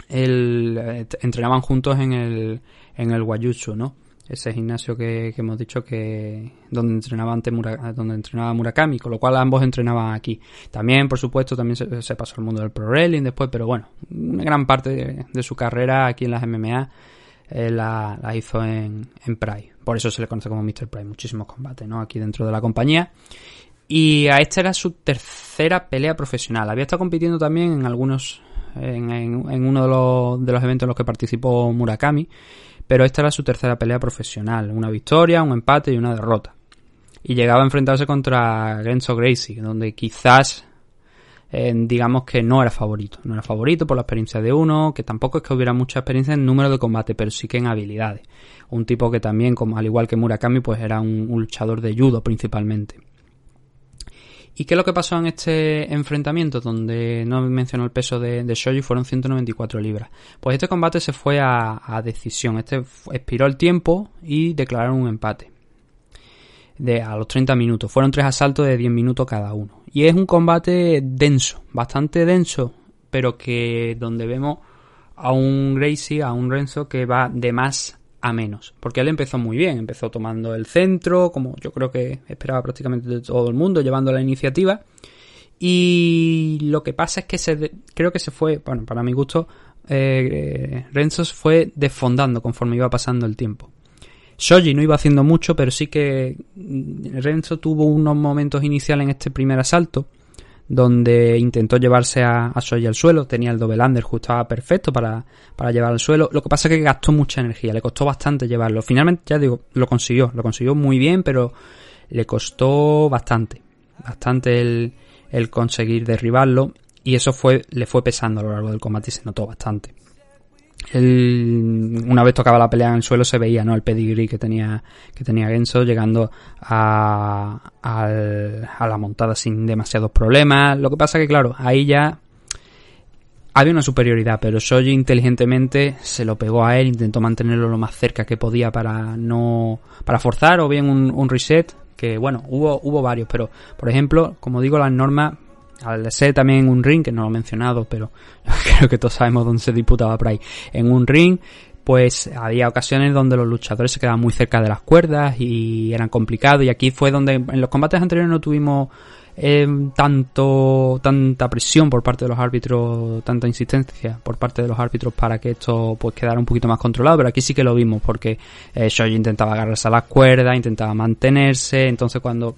el, eh, entrenaban juntos en el, en el Wayutsu, ¿no? Ese gimnasio que, hemos dicho que donde entrenaba antes donde entrenaba Murakami, con lo cual ambos entrenaban aquí. También, por supuesto, también se, pasó al mundo del pro wrestling después, pero bueno, una gran parte de, su carrera aquí en las MMA eh, la, hizo en, en Pride. Por eso se le conoce como Mr. Pride. Muchísimos combates, ¿no? Aquí dentro de la compañía. Y a esta era su tercera pelea profesional. Había estado compitiendo también en algunos en, uno de los, de los eventos en los que participó Murakami, pero esta era su tercera pelea profesional, una victoria, un empate y una derrota. Y llegaba a enfrentarse contra Genso Gracie, donde quizás eh, digamos que no era favorito. No era favorito por la experiencia de uno, que tampoco es que hubiera mucha experiencia en número de combate, pero sí que en habilidades. Un tipo que también, como al igual que Murakami, pues era un, luchador de judo principalmente. ¿Y qué es lo que pasó en este enfrentamiento? Donde no mencionó el peso de, de Shoji, fueron 194 libras. Pues este combate se fue a, a decisión. Este expiró el tiempo y declararon un empate de a los 30 minutos. Fueron tres asaltos de 10 minutos cada uno. Y es un combate denso, bastante denso, pero que donde vemos a un Gracie, a un Renzo que va de más a menos. Porque él empezó muy bien, empezó tomando el centro, como yo creo que esperaba prácticamente todo el mundo, llevando la iniciativa. Y lo que pasa es que se, creo que se fue, bueno, para mi gusto, eh, Renzo fue desfondando conforme iba pasando el tiempo. Shoji no iba haciendo mucho, pero sí que Renzo tuvo unos momentos iniciales en este primer asalto donde intentó llevarse a, Shoji al suelo, tenía el double under, estaba perfecto para, para llevar al suelo. Lo que pasa es que gastó mucha energía, le costó bastante llevarlo. Finalmente, ya digo, lo consiguió, lo consiguió muy bien, pero le costó bastante, bastante el, el conseguir derribarlo y eso fue, le fue pesando a lo largo del combate y se notó bastante una vez tocaba la pelea en el suelo se veía no el pedigree que tenía que tenía Genso llegando a, a, la montada sin demasiados problemas. Lo que pasa que claro ahí ya había una superioridad pero Shoji inteligentemente se lo pegó a él intentó mantenerlo lo más cerca que podía para no para forzar o bien un, un reset que bueno hubo hubo varios pero por ejemplo como digo las normas al ser también un ring, que no lo he mencionado, pero creo que todos sabemos dónde se disputaba por ahí. En un ring, pues había ocasiones donde los luchadores se quedaban muy cerca de las cuerdas y eran complicados. Y aquí fue donde en los combates anteriores no tuvimos eh, tanto tanta presión por parte de los árbitros, tanta insistencia por parte de los árbitros para que esto pues quedara un poquito más controlado. Pero aquí sí que lo vimos porque eh, Shoji intentaba agarrarse a las cuerdas, intentaba mantenerse. Entonces cuando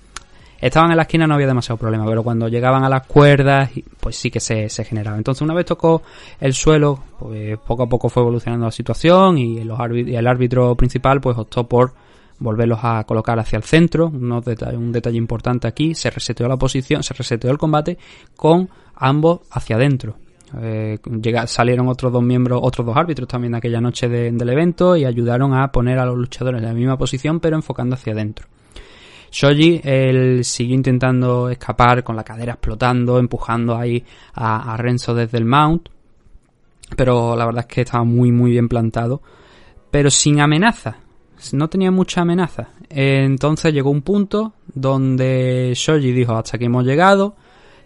Estaban en la esquina no había demasiado problema, pero cuando llegaban a las cuerdas, pues sí que se, generaba. Entonces una vez tocó el suelo, pues poco a poco fue evolucionando la situación y, los y el árbitro principal pues optó por volverlos a colocar hacia el centro. un detalle importante aquí, se reseteó la posición, se reseteó el combate con ambos hacia adentro. Eh, salieron otros dos miembros, otros dos árbitros también aquella noche del evento y ayudaron a poner a los luchadores en la misma posición pero enfocando hacia adentro. Shoji, él siguió intentando escapar con la cadera explotando, empujando ahí a, Renzo desde el mount. Pero la verdad es que estaba muy, muy bien plantado. Pero sin amenaza. No tenía mucha amenaza. Entonces llegó un punto donde Shoji dijo, hasta aquí hemos llegado.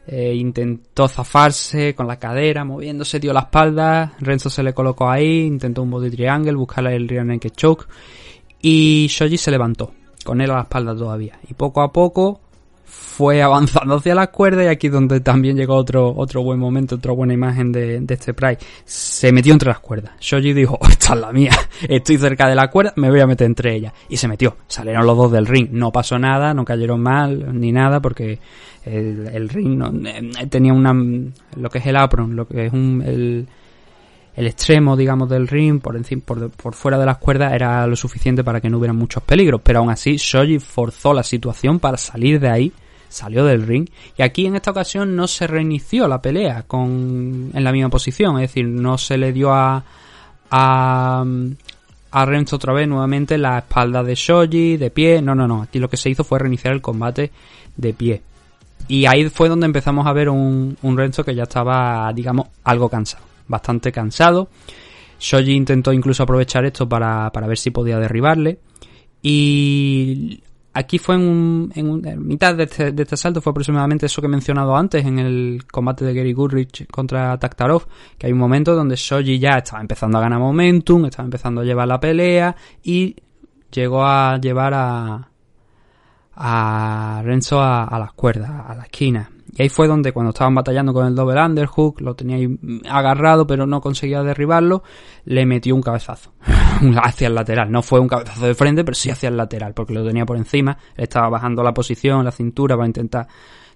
Eh, intentó zafarse con la cadera, moviéndose, dio la espalda. Renzo se le colocó ahí, intentó un body triangle, buscarle el rear naked choke. Y Shoji se levantó con él a la espalda todavía. Y poco a poco fue avanzando hacia las cuerdas y aquí donde también llegó otro, otro buen momento, otra buena imagen de, este Pride. Se metió entre las cuerdas. Shoji dijo, esta es la mía, estoy cerca de la cuerda, me voy a meter entre ellas. Y se metió. Salieron los dos del ring. No pasó nada, no cayeron mal ni nada porque el, ring no, eh, tenía una, lo que es el apron, lo que es un, el, el extremo, digamos, del ring, por, encima, por, fuera de las cuerdas, era lo suficiente para que no hubiera muchos peligros. Pero aún así, Shoji forzó la situación para salir de ahí, salió del ring. Y aquí en esta ocasión no se reinició la pelea con, en la misma posición. Es decir, no se le dio a, a, a otra vez nuevamente la espalda de Shoji, de pie. No, no, no. Aquí lo que se hizo fue reiniciar el combate de pie. Y ahí fue donde empezamos a ver un, un Renzo que ya estaba, digamos, algo cansado bastante cansado. Shoji intentó incluso aprovechar esto para, para ver si podía derribarle. Y aquí fue en, en, mitad de este, de este, asalto, fue aproximadamente eso que he mencionado antes en el combate de Gary Goodrich contra Taktarov, que hay un momento donde Shoji ya estaba empezando a ganar momentum, estaba empezando a llevar la pelea y llegó a llevar a, a Renzo a las cuerdas, a la esquina. Y ahí fue donde cuando estaban batallando con el double underhook, lo tenía agarrado pero no conseguía derribarlo, le metió un cabezazo hacia el lateral. No fue un cabezazo de frente, pero sí hacia el lateral, porque lo tenía por encima. estaba bajando la posición, la cintura para intentar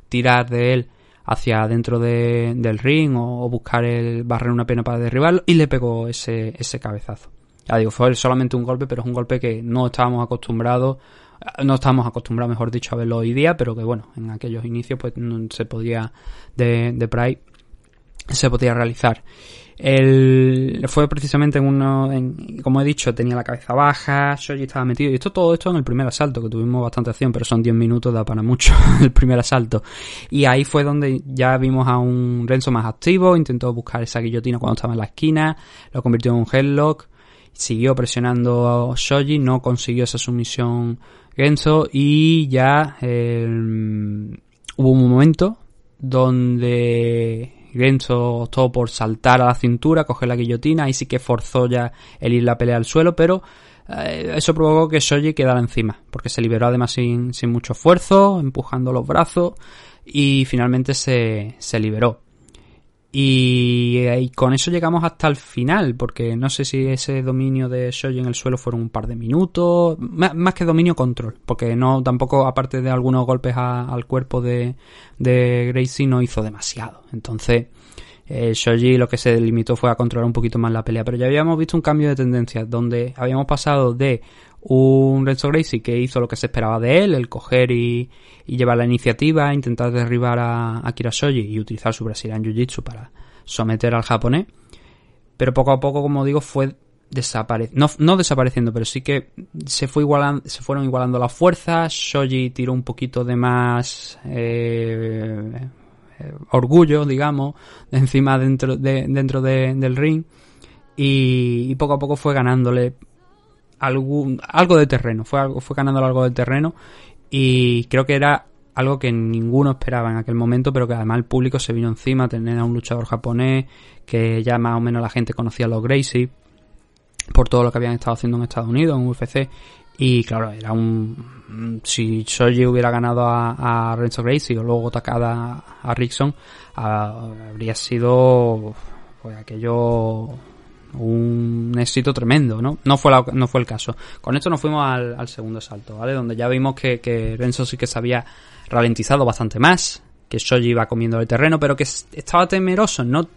tirar de él hacia dentro del ring o, buscar el barrer una pena para derribarlo y le pegó ese, ese cabezazo. Ya digo, fue solamente un golpe, pero es un golpe que no estábamos acostumbrados no estamos acostumbrados, mejor dicho, a verlo hoy día, pero que bueno, en aquellos inicios pues no se podía de, de Pride se podía realizar. El, fue precisamente en uno, en, como he dicho, tenía la cabeza baja, Shoji estaba metido, y esto todo esto en el primer asalto, que tuvimos bastante acción, pero son 10 minutos, da para mucho el primer asalto. Y ahí fue donde ya vimos a un Renzo más activo, intentó buscar esa guillotina cuando estaba en la esquina, lo convirtió en un headlock, siguió presionando a Shoji, no consiguió esa sumisión Genzo, y ya hubo un momento donde Genzo optó por saltar a la cintura, coger la guillotina, y sí que forzó ya el ir la pelea al suelo, pero eh, eso provocó que Shoji quedara encima, porque se liberó además sin, sin mucho esfuerzo, empujando los brazos, y finalmente se, se liberó. Eh, y, con eso llegamos hasta el final, porque no sé si ese dominio de Shoji en el suelo fueron un par de minutos, más, que dominio control, porque no tampoco, aparte de algunos golpes al cuerpo de, Gracie, no hizo demasiado. Entonces, eh, Shoji lo que se limitó fue a controlar un poquito más la pelea, pero ya habíamos visto un cambio de tendencia, donde habíamos pasado de un Renzo Gracie que hizo lo que se esperaba de él, el coger y, llevar la iniciativa, intentar derribar a, a Shoji y utilizar su Brazilian Jiu-Jitsu para someter al japonés. Pero poco a poco, como digo, fue desapareciendo, no, desapareciendo, pero sí que se fue igualando, se fueron igualando las fuerzas. Shoji tiró un poquito de más eh, eh, orgullo, digamos, encima dentro de, dentro del ring y, poco a poco fue ganándole algún, algo de terreno, fue, algo, fue ganando algo de terreno y creo que era algo que ninguno esperaba en aquel momento, pero que además el público se vino encima, tener a un luchador japonés, que ya más o menos la gente conocía a los Gracie, por todo lo que habían estado haciendo en Estados Unidos, en UFC, y claro, era un. Si Shoji hubiera ganado a, Renzo Gracie o luego Takada a Rickson, habría sido. Pues aquello un éxito tremendo, ¿no? No fue, no fue el caso. Con esto nos fuimos al, segundo salto, ¿vale? Donde ya vimos que, que, Renzo sí que se había ralentizado bastante más, que Shoji iba comiendo el terreno, pero que estaba temeroso, no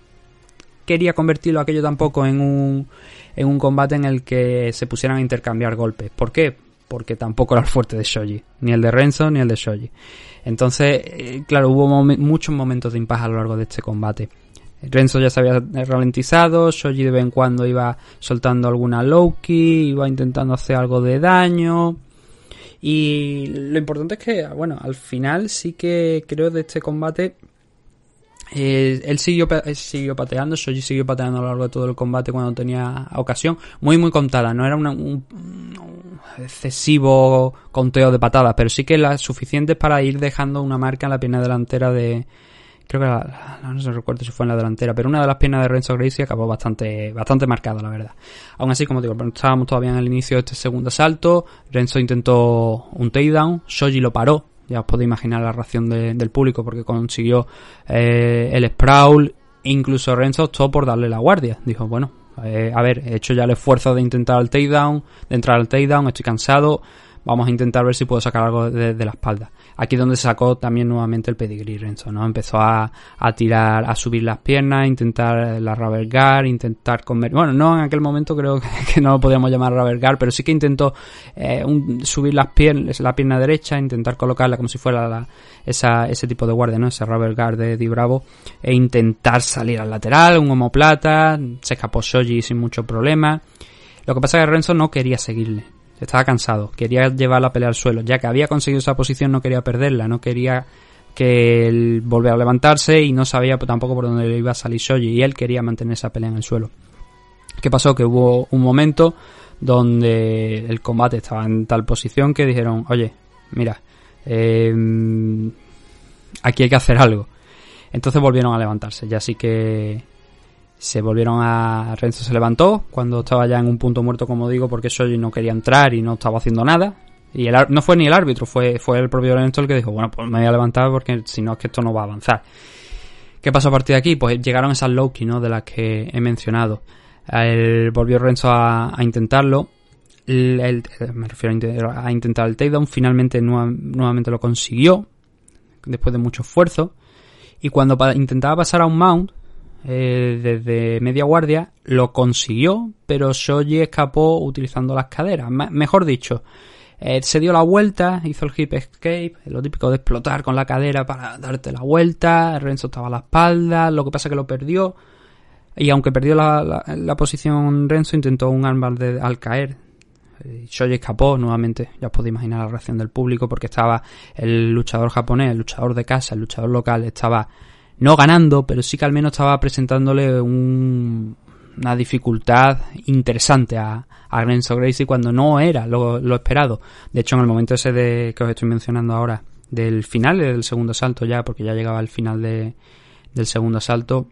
quería convertirlo aquello tampoco en un, en un combate en el que se pusieran a intercambiar golpes. ¿Por qué? Porque tampoco era el fuerte de Shoji, ni el de Renzo ni el de Shoji. Entonces, eh, claro, hubo muchos momentos de impas a lo largo de este combate. Renzo ya se había ralentizado, Shoji de vez en cuando iba soltando alguna Loki, iba intentando hacer algo de daño. Y lo importante es que, bueno, al final sí que creo de este combate eh, él siguió, siguió pateando, Shoji siguió pateando a lo largo de todo el combate cuando tenía ocasión. Muy, muy contada, no era un, excesivo conteo de patadas, pero sí que las suficientes para ir dejando una marca en la pierna delantera de, creo que la, no se recuerdo si fue en la delantera, pero una de las piernas de Renzo Gracie acabó bastante, bastante marcada, la verdad. Aún así, como digo, estábamos todavía en el inicio de este segundo asalto, Renzo intentó un takedown, Shoji lo paró, ya os podéis imaginar la reacción del público porque consiguió eh, el sprawl, incluso Renzo optó por darle la guardia, dijo, bueno, eh, a ver, he hecho ya el esfuerzo de intentar el takedown, de entrar al takedown, estoy cansado, vamos a intentar ver si puedo sacar algo de, la espalda. Aquí donde sacó también nuevamente el pedigree Renzo, ¿no? Empezó a, a tirar, a subir las piernas, intentar la rubber intentar comer, bueno, no en aquel momento creo que, no lo podíamos llamar rubber pero sí que intentó eh, subir las piernas, la pierna derecha, intentar colocarla como si fuera ese tipo de guardia, ¿no? Ese rubber guard de Di Bravo e intentar salir al lateral, un homoplata, se escapó Shoji sin mucho problema. Lo que pasa es que Renzo no quería seguirle estaba cansado, quería llevar la pelea al suelo, ya que había conseguido esa posición no quería perderla, no quería que él volviera a levantarse y no sabía tampoco por dónde le iba a salir Shoji y él quería mantener esa pelea en el suelo. ¿Qué pasó? Que hubo un momento donde el combate estaba en tal posición que dijeron, oye, mira, em, aquí hay que hacer algo. Entonces volvieron a levantarse, ya así que se volvieron a... Renzo se levantó cuando estaba ya en un punto muerto, como digo, porque Shoji no quería entrar y no estaba haciendo nada. Y el, no fue ni el árbitro, fue, fue el propio Renzo el que dijo, bueno, pues me voy a levantar porque si no es que esto no va a avanzar. ¿Qué pasó a partir de aquí? Pues llegaron esas Loki, ¿no? De las que he mencionado. El, volvió Renzo a, intentarlo. Me refiero a, intentar el takedown. Finalmente nuevamente lo consiguió. Después de mucho esfuerzo. Y cuando intentaba pasar a un mount, eh, desde media guardia, lo consiguió, pero Shoji escapó utilizando las caderas. mejor dicho, Eh, se dio la vuelta, hizo el hip escape, lo típico de explotar con la cadera para darte la vuelta. Renzo estaba a la espalda, lo que pasa que lo perdió. Y aunque perdió la, la, posición Renzo, intentó un armbar de, al caer. Shoji escapó nuevamente, ya os podéis imaginar la reacción del público porque estaba el luchador japonés, el luchador de casa, el luchador local, estaba no ganando, pero sí que al menos estaba presentándole un, una dificultad interesante a, a Renzo Gracie cuando no era lo, esperado. De hecho, en el momento ese de que os estoy mencionando ahora, del final del segundo salto ya, porque ya llegaba al final de, del segundo salto,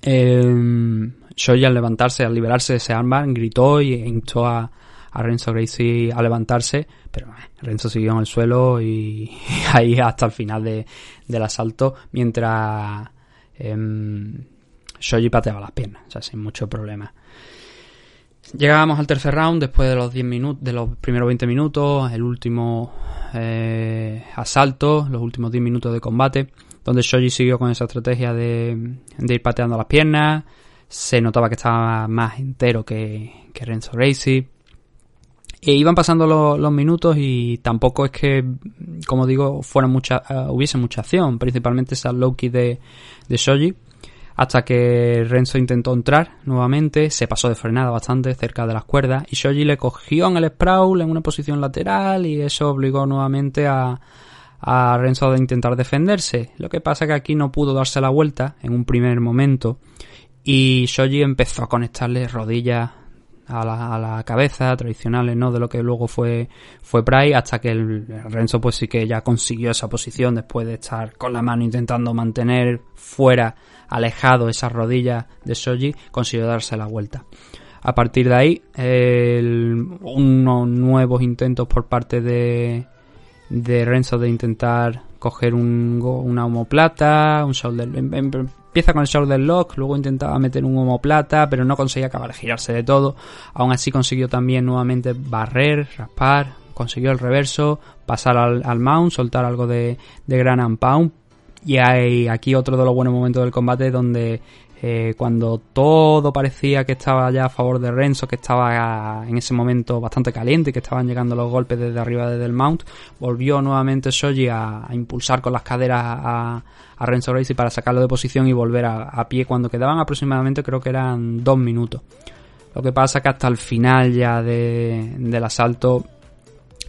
eh, Shoji al levantarse, al liberarse de ese armbar, gritó y instó a, a Renzo Gracie a levantarse, pero eh, Renzo siguió en el suelo y, ahí hasta el final de, del asalto, mientras eh, Shoji pateaba las piernas, o sea, sin mucho problema. Llegábamos al tercer round después de los 10 minutos, de los primeros 20 minutos, el último eh, asalto, los últimos 10 minutos de combate, donde Shoji siguió con esa estrategia de, de ir pateando las piernas. Se notaba que estaba más entero que, que Renzo Gracie. E iban pasando los minutos y tampoco es que, como digo, fuera mucha, uh, hubiese mucha acción, principalmente esa Loki de, de Shoji hasta que Renzo intentó entrar nuevamente, se pasó de frenada bastante cerca de las cuerdas y Shoji le cogió en el sprawl en una posición lateral y eso obligó nuevamente a, a Renzo a intentar defenderse. Lo que pasa que aquí no pudo darse la vuelta en un primer momento y Shoji empezó a conectarle rodillas a la, cabeza tradicionales no de lo que luego fue fue Price hasta que el, Renzo pues sí que ya consiguió esa posición después de estar con la mano intentando mantener fuera alejado esas rodillas de Shoji, consiguió darse la vuelta. A partir de ahí, unos nuevos intentos por parte de, de Renzo de intentar coger un, una homoplata, un shoulder, em, em, empieza con el shoulder lock, luego intentaba meter un homoplata, pero no conseguía acabar de girarse de todo. Aún así consiguió también nuevamente barrer, raspar, consiguió el reverso, pasar al, al mount, soltar algo de, de gran and pound, y hay aquí otro de los buenos momentos del combate donde eh, cuando todo parecía que estaba ya a favor de Renzo, que estaba en ese momento bastante caliente, que estaban llegando los golpes desde arriba desde el mount, volvió nuevamente Shoji a, impulsar con las caderas a, Renzo Gracie para sacarlo de posición y volver a, pie cuando quedaban aproximadamente creo que eran dos minutos. Lo que pasa que hasta el final ya del asalto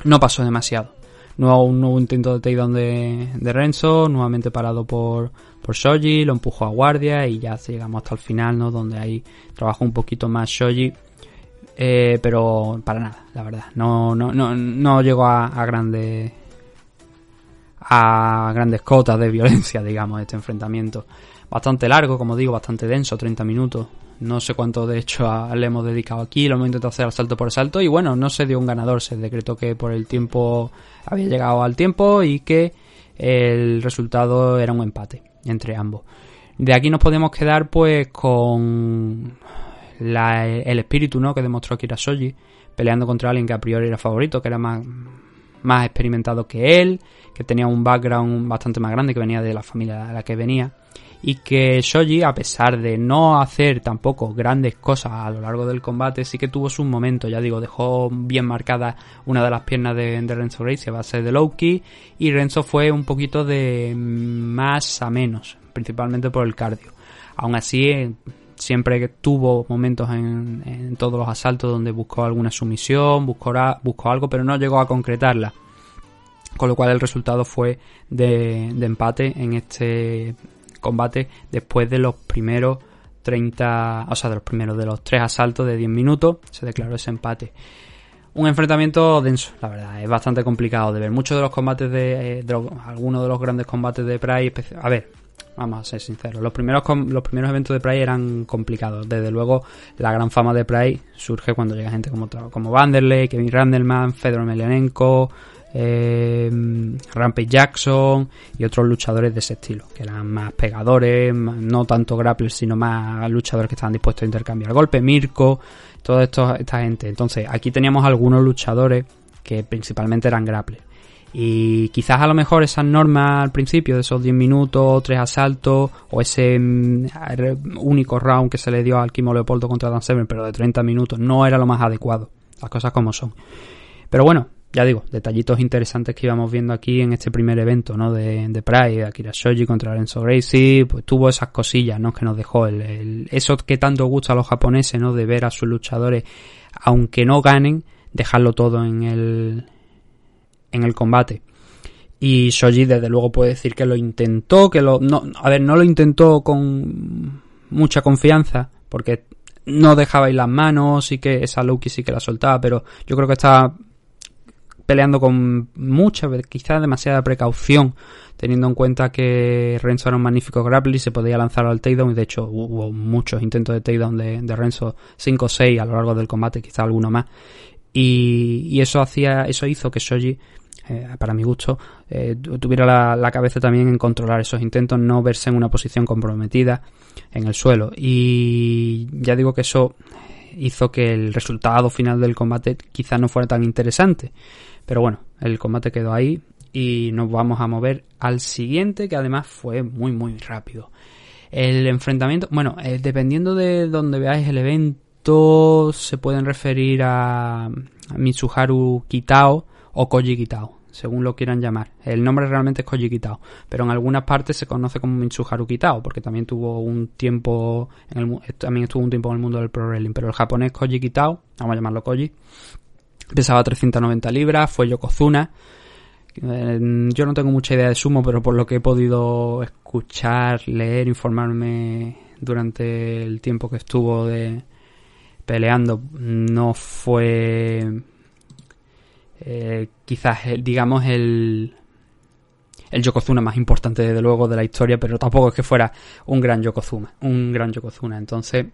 no pasó demasiado Nuevo, un nuevo intento de takedown de, de Renzo, nuevamente parado por, por Shoji, lo empujó a guardia y ya llegamos hasta el final, ¿no? Donde ahí trabajó un poquito más Shoji. Eh, pero para nada, la verdad. No, no, no, no llegó a, grandes a grandes cotas de violencia, digamos, este enfrentamiento. Bastante largo, como digo, bastante denso, 30 minutos. No sé cuánto de hecho le hemos dedicado aquí, lo hemos intentado hacer asalto por asalto y bueno, no se dio un ganador, se decretó que por el tiempo había llegado al tiempo y que el resultado era un empate entre ambos. De aquí nos podemos quedar pues con el espíritu ¿no? que demostró Kira Soji peleando contra alguien que a priori era favorito, que era más, más experimentado que él, que tenía un background bastante más grande, que venía de la familia de la que venía y que Shoji, a pesar de no hacer tampoco grandes cosas a lo largo del combate, sí que tuvo sus momentos, ya digo, dejó bien marcada una de las piernas de, Renzo Gracie a base de Loki y Renzo fue un poquito de más a menos, principalmente por el cardio. Aún así, siempre tuvo momentos en, todos los asaltos donde buscó alguna sumisión, buscó, buscó algo, pero no llegó a concretarla con lo cual el resultado fue de, empate en este combate después de los primeros 30, o sea, de los primeros de los tres asaltos de 10 minutos, se declaró ese empate. Un enfrentamiento denso, la verdad, es bastante complicado de ver. Muchos de los combates de, eh, algunos de los grandes combates de Pride, a ver, vamos a ser sinceros, los primeros los primeros eventos de Pride eran complicados. Desde luego, la gran fama de Pride surge cuando llega gente como como Vanderlei, Kevin Randleman, Fedor Emelianenko, eh, Rampage Jackson y otros luchadores de ese estilo, que eran más pegadores, no tanto grapplers, sino más luchadores que estaban dispuestos a intercambiar golpes, Mirko, toda esta gente. Entonces, aquí teníamos algunos luchadores que principalmente eran grapplers. Y quizás a lo mejor esas normas al principio de esos 10 minutos, 3 asaltos, o ese mm, único round que se le dio al Kimo Leopoldo contra Dan Severn, pero de 30 minutos, no era lo más adecuado. Las cosas como son. Pero bueno, ya digo, detallitos interesantes que íbamos viendo aquí en este primer evento, ¿no? De, de Pride, Akira Shoji contra Lorenzo Gracie, pues tuvo esas cosillas, ¿no? Que nos dejó el, eso que tanto gusta a los japoneses, ¿no? De ver a sus luchadores, aunque no ganen, dejarlo todo en el, en el combate. Y Shoji desde luego puede decir que lo intentó, que lo, no, a ver, no lo intentó con mucha confianza, porque no dejaba ir las manos, sí que esa Loki sí que la soltaba, pero yo creo que estaba peleando con mucha, quizás demasiada precaución, teniendo en cuenta que Renzo era un magnífico grappler y se podía lanzar al takedown, y de hecho hubo muchos intentos de takedown de, de Renzo, 5 o 6 a lo largo del combate, quizá alguno más, y, eso hacía, eso hizo que Shoji eh, para mi gusto, eh, tuviera la, cabeza también en controlar esos intentos, no verse en una posición comprometida en el suelo. Y ya digo que eso hizo que el resultado final del combate quizás no fuera tan interesante. Pero bueno, el combate quedó ahí y nos vamos a mover al siguiente, que además fue muy, muy rápido. El enfrentamiento, bueno, eh, dependiendo de donde veáis el evento, se pueden referir a, Mitsuharu Kitao o Koji Kitao, según lo quieran llamar. El nombre realmente es Koji Kitao, pero en algunas partes se conoce como Mitsuharu Kitao, porque también tuvo un tiempo en el, también estuvo un tiempo en el mundo del pro wrestling, pero el japonés Koji Kitao, vamos a llamarlo Koji, pesaba 390 libras, fue Yokozuna. Eh, yo no tengo mucha idea de sumo, pero por lo que he podido escuchar, leer, informarme durante el tiempo que estuvo de peleando, no fue eh, quizás, digamos, el, el Yokozuna más importante, desde luego, de la historia, pero tampoco es que fuera un gran Yokozuna, un gran Yokozuna. Entonces,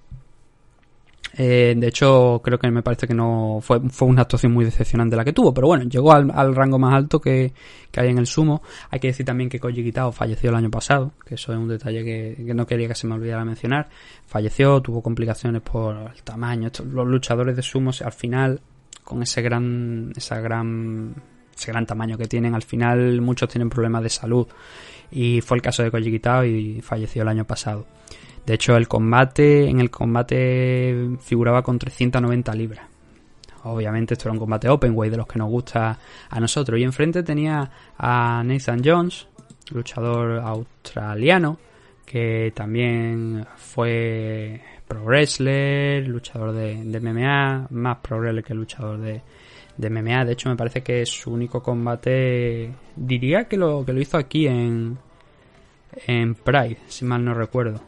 eh, de hecho, creo que me parece que no fue, fue una actuación muy decepcionante la que tuvo, pero bueno, llegó al, rango más alto que, que, hay en el sumo. Hay que decir también que Koji Kitao falleció el año pasado, que eso es un detalle que, no quería que se me olvidara mencionar. Falleció, tuvo complicaciones por el tamaño. los luchadores de sumo al final con ese gran, esa gran, ese gran tamaño que tienen. Al final muchos tienen problemas de salud y fue el caso de Koji Kitao y falleció el año pasado. De hecho, el combate, en el combate figuraba con 390 libras. Obviamente esto era un combate open way de los que nos gusta a nosotros. Y enfrente tenía a Nathan Jones, luchador australiano, que también fue pro wrestler, luchador de, MMA, más pro wrestler que luchador de, MMA. De hecho, me parece que su único combate, diría que lo, que lo hizo aquí en, en Pride, si mal no recuerdo.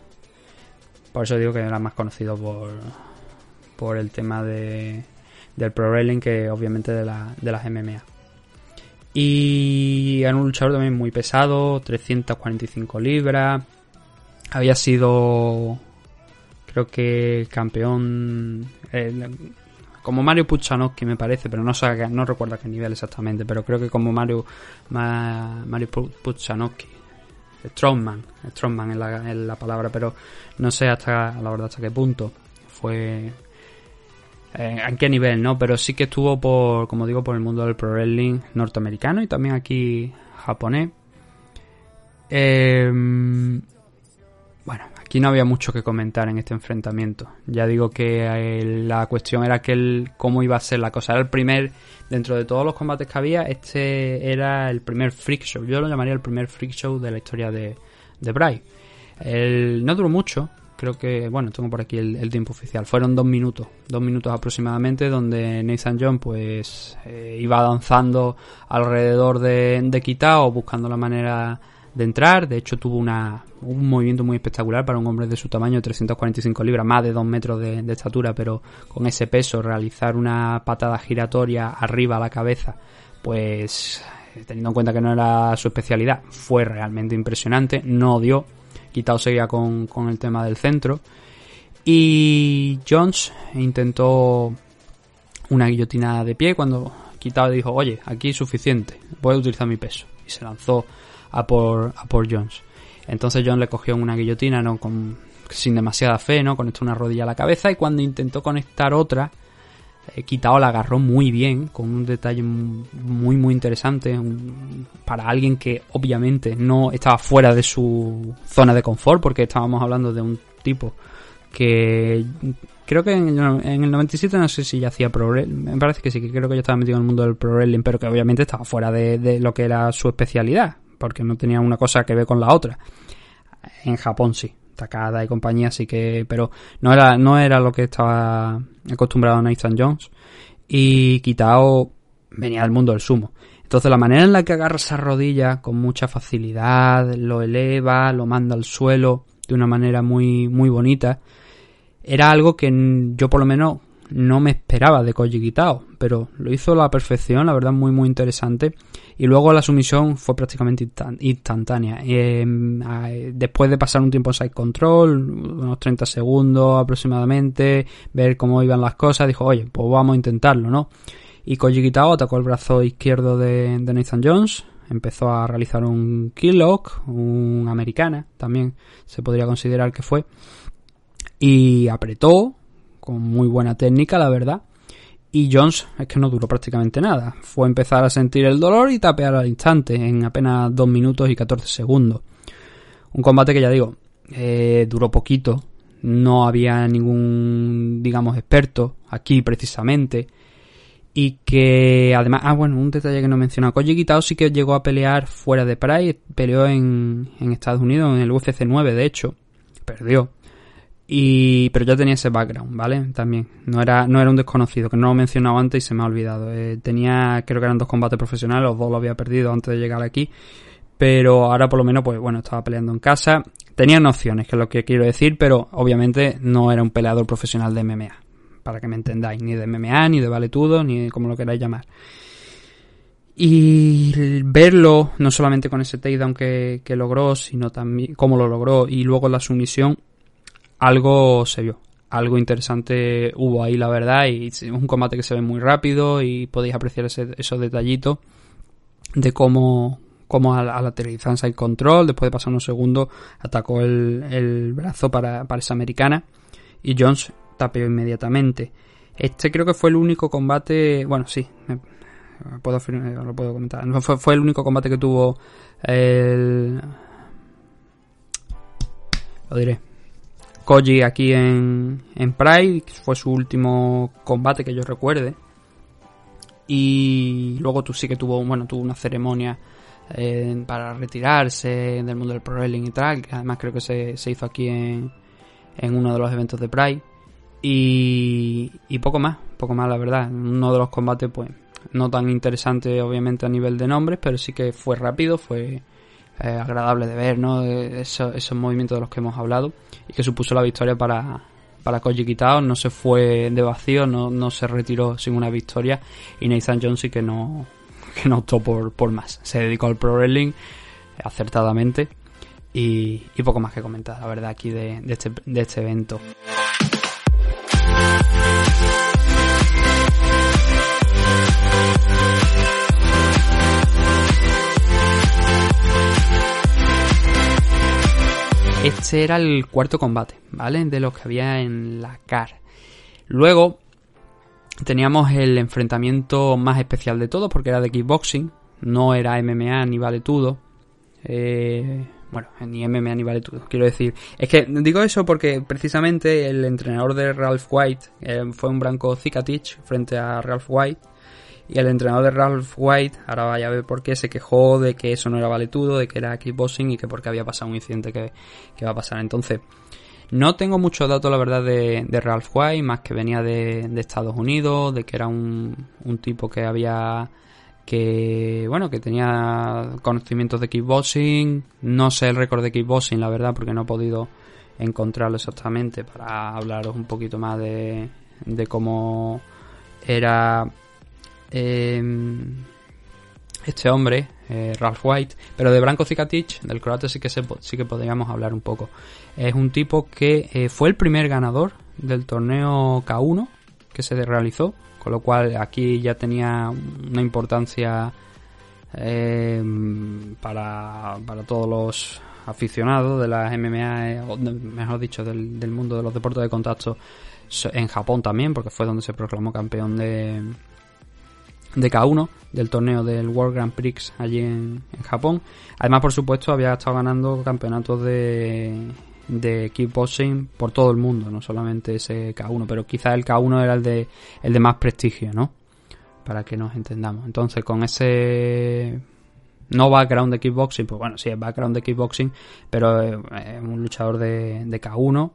Por eso digo que era más conocido por, por el tema de, del pro wrestling que obviamente de, la, de las MMA. Y era un luchador también muy pesado, 345 libras. Había sido Creo que campeón. como Mario Puchanowski me parece, pero no sé, no recuerdo a qué nivel exactamente, pero creo que como Mario, Mario Puchanowski. Strongman, Strongman es la, la palabra, pero no sé hasta la verdad hasta qué punto fue eh, en qué nivel, ¿no? Pero sí que estuvo por, como digo, por el mundo del pro wrestling norteamericano y también aquí japonés. Eh, bueno, Aquí no había mucho que comentar en este enfrentamiento. Ya digo que eh, la cuestión era que cómo iba a ser la cosa. Era el primer, dentro de todos los combates que había, este era el primer freak show. Yo lo llamaría el primer freak show de la historia de, de Bray. No duró mucho, creo que, bueno, tengo por aquí el, tiempo oficial. Fueron dos minutos, dos minutos aproximadamente, donde Nathan John pues eh, iba danzando alrededor de, de Kitao, buscando la manera de entrar. De hecho, tuvo una, un movimiento muy espectacular para un hombre de su tamaño, 345 libras, más de 2 metros de, estatura, pero con ese peso, realizar una patada giratoria arriba a la cabeza, pues teniendo en cuenta que no era su especialidad, fue realmente impresionante. No dio. Quitado seguía con, con el tema del centro. Y Jones intentó una guillotina de pie cuando Quitado dijo, oye, aquí es suficiente, voy a utilizar mi peso. Y se lanzó a por, a por Jones. Entonces Jones le cogió una guillotina, ¿no? Con, sin demasiada fe, ¿no? Conectó una rodilla a la cabeza y cuando intentó conectar otra, eh, Quitao la agarró muy bien, con un detalle muy, muy interesante. para alguien que obviamente no estaba fuera de su zona de confort, porque estábamos hablando de un tipo que creo que en, el 97 no sé si ya hacía pro me parece que sí, que creo que yo estaba metido en el mundo del pro wrestling, pero que obviamente estaba fuera de, de lo que era su especialidad, porque no tenía una cosa que ver con la otra. En Japón sí, Takada y compañía, así que, pero no era, no era lo que estaba acostumbrado Nathan Jones. Y Kitao venía del mundo del sumo. Entonces la manera en la que agarra esa rodilla con mucha facilidad, lo eleva, lo manda al suelo de una manera muy, muy bonita, era algo que yo por lo menos no me esperaba de Koji Kitao, pero lo hizo a la perfección, la verdad muy muy interesante. Y luego la sumisión fue prácticamente instantánea. Em, después de pasar un tiempo en side control, unos 30 segundos aproximadamente, ver cómo iban las cosas, dijo, oye, pues vamos a intentarlo, ¿no? Y Koji Kitao atacó el brazo izquierdo de, Nathan Jones, empezó a realizar un lock, un americana, también se podría considerar que fue, y apretó, con muy buena técnica, la verdad. Y Jones es que no duró prácticamente nada. Fue empezar a sentir el dolor y tapear al instante, en apenas 2 minutos y 14 segundos. Un combate que ya digo, eh, duró poquito. No había ningún, digamos, experto aquí precisamente. Y que además, ah bueno, un detalle que no mencionado. Koji Kitao sí que llegó a pelear fuera de Pride. Peleó en, en Estados Unidos, en el UFC 9 de hecho. Perdió y, pero ya tenía ese background, ¿vale? También. No era, no era un desconocido, que no lo he mencionado antes y se me ha olvidado. Eh, tenía, creo que eran dos combates profesionales, los dos lo había perdido antes de llegar aquí. Pero ahora por lo menos, pues bueno, estaba peleando en casa. Tenía nociones, que es lo que quiero decir, pero obviamente no era un peleador profesional de MMA. Para que me entendáis, ni de MMA, ni de valetudo, ni como lo queráis llamar. Y verlo, no solamente con ese takedown que, que logró, sino también cómo lo logró y luego la sumisión, algo se vio. Algo interesante hubo ahí, la verdad, y es un combate que se ve muy rápido y podéis apreciar esos detallitos de cómo, cómo al, al aterrizar en control, después de pasar unos segundos, atacó el, brazo para, esa americana y Jones tapeó inmediatamente. Este creo que fue el único combate, bueno, sí, puedo, lo puedo comentar, fue, fue el único combate que tuvo el... Lo diré Koji aquí en, en Pride, fue su último combate que yo recuerde. Y luego tú sí que tuvo, bueno, tuvo una ceremonia eh, para retirarse del mundo del pro wrestling y tal, que además creo que se, se hizo aquí en, en uno de los eventos de Pride. Y, y poco más, poco más la verdad. Uno de los combates, pues, no tan interesante obviamente a nivel de nombres, pero sí que fue rápido, fue eh, agradable de ver, ¿no? Esos, esos movimientos de los que hemos hablado y que supuso la victoria para, para Koji Kitao. No se fue de vacío, no, no se retiró sin una victoria y Nathan Jones sí que no, que no optó por, más. Se dedicó al pro wrestling acertadamente y, poco más que comentar, la verdad, aquí de, este, de este evento. Este era el cuarto combate, ¿vale? De los que había en la CAR. Luego teníamos el enfrentamiento más especial de todos porque era de kickboxing, no era MMA ni valetudo. Eh, bueno, ni MMA ni valetudo, quiero decir. Es que digo eso porque precisamente el entrenador de Ralph White eh, fue un Branco Zikatich frente a Ralph White y el entrenador de Ralph White, ahora vaya a ver por qué, se quejó de que eso no era valetudo, de que era kickboxing y que porque había pasado un incidente que, que va a pasar. Entonces, no tengo muchos datos, la verdad, de, de Ralph White, más que venía de, de, Estados Unidos, de que era un, un tipo que había que bueno que tenía conocimientos de kickboxing no sé el récord de kickboxing la verdad porque no he podido encontrarlo exactamente para hablaros un poquito más de, de cómo era este hombre, eh, Ralph White, pero de Branko Cicatich, del croata sí que, sí que podríamos hablar un poco. Es un tipo que eh, fue el primer ganador del torneo K1 que se realizó, con lo cual aquí ya tenía una importancia em, para, para todos los aficionados de las MMA, eh, mejor dicho, del, del mundo de los deportes de contacto en Japón también, porque fue donde se proclamó campeón de, de K1 del torneo del World Grand Prix allí en, Japón. Además, por supuesto, había estado ganando campeonatos de, de kickboxing por todo el mundo, no solamente ese K1, pero quizás el K1 era el de, el de más prestigio, ¿no? Para que nos entendamos. Entonces, con ese no background de kickboxing, pues bueno, sí es background de kickboxing, pero es un luchador de, de K1.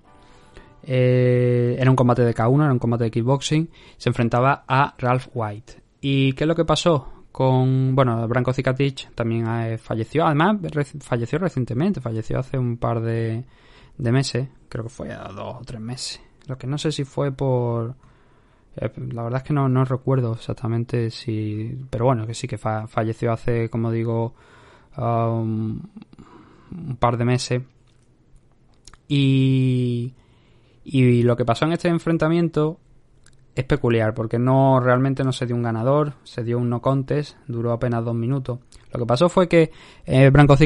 Eh, era un combate de K1, era un combate de kickboxing. Se enfrentaba a Ralph White. ¿Y qué es lo que pasó? Con, bueno, Branko Cicatich también eh, falleció, además falleció recientemente, falleció hace un par de, de meses, creo que fue a dos o tres meses. Lo que no sé si fue por, eh, la verdad es que no, no recuerdo exactamente si. Pero bueno, que sí que falleció hace, como digo, um, un par de meses. Y. Y lo que pasó en este enfrentamiento es peculiar, porque no realmente no se dio un ganador, se dio un no contest, duró apenas dos minutos. Lo que pasó fue que eh, Branko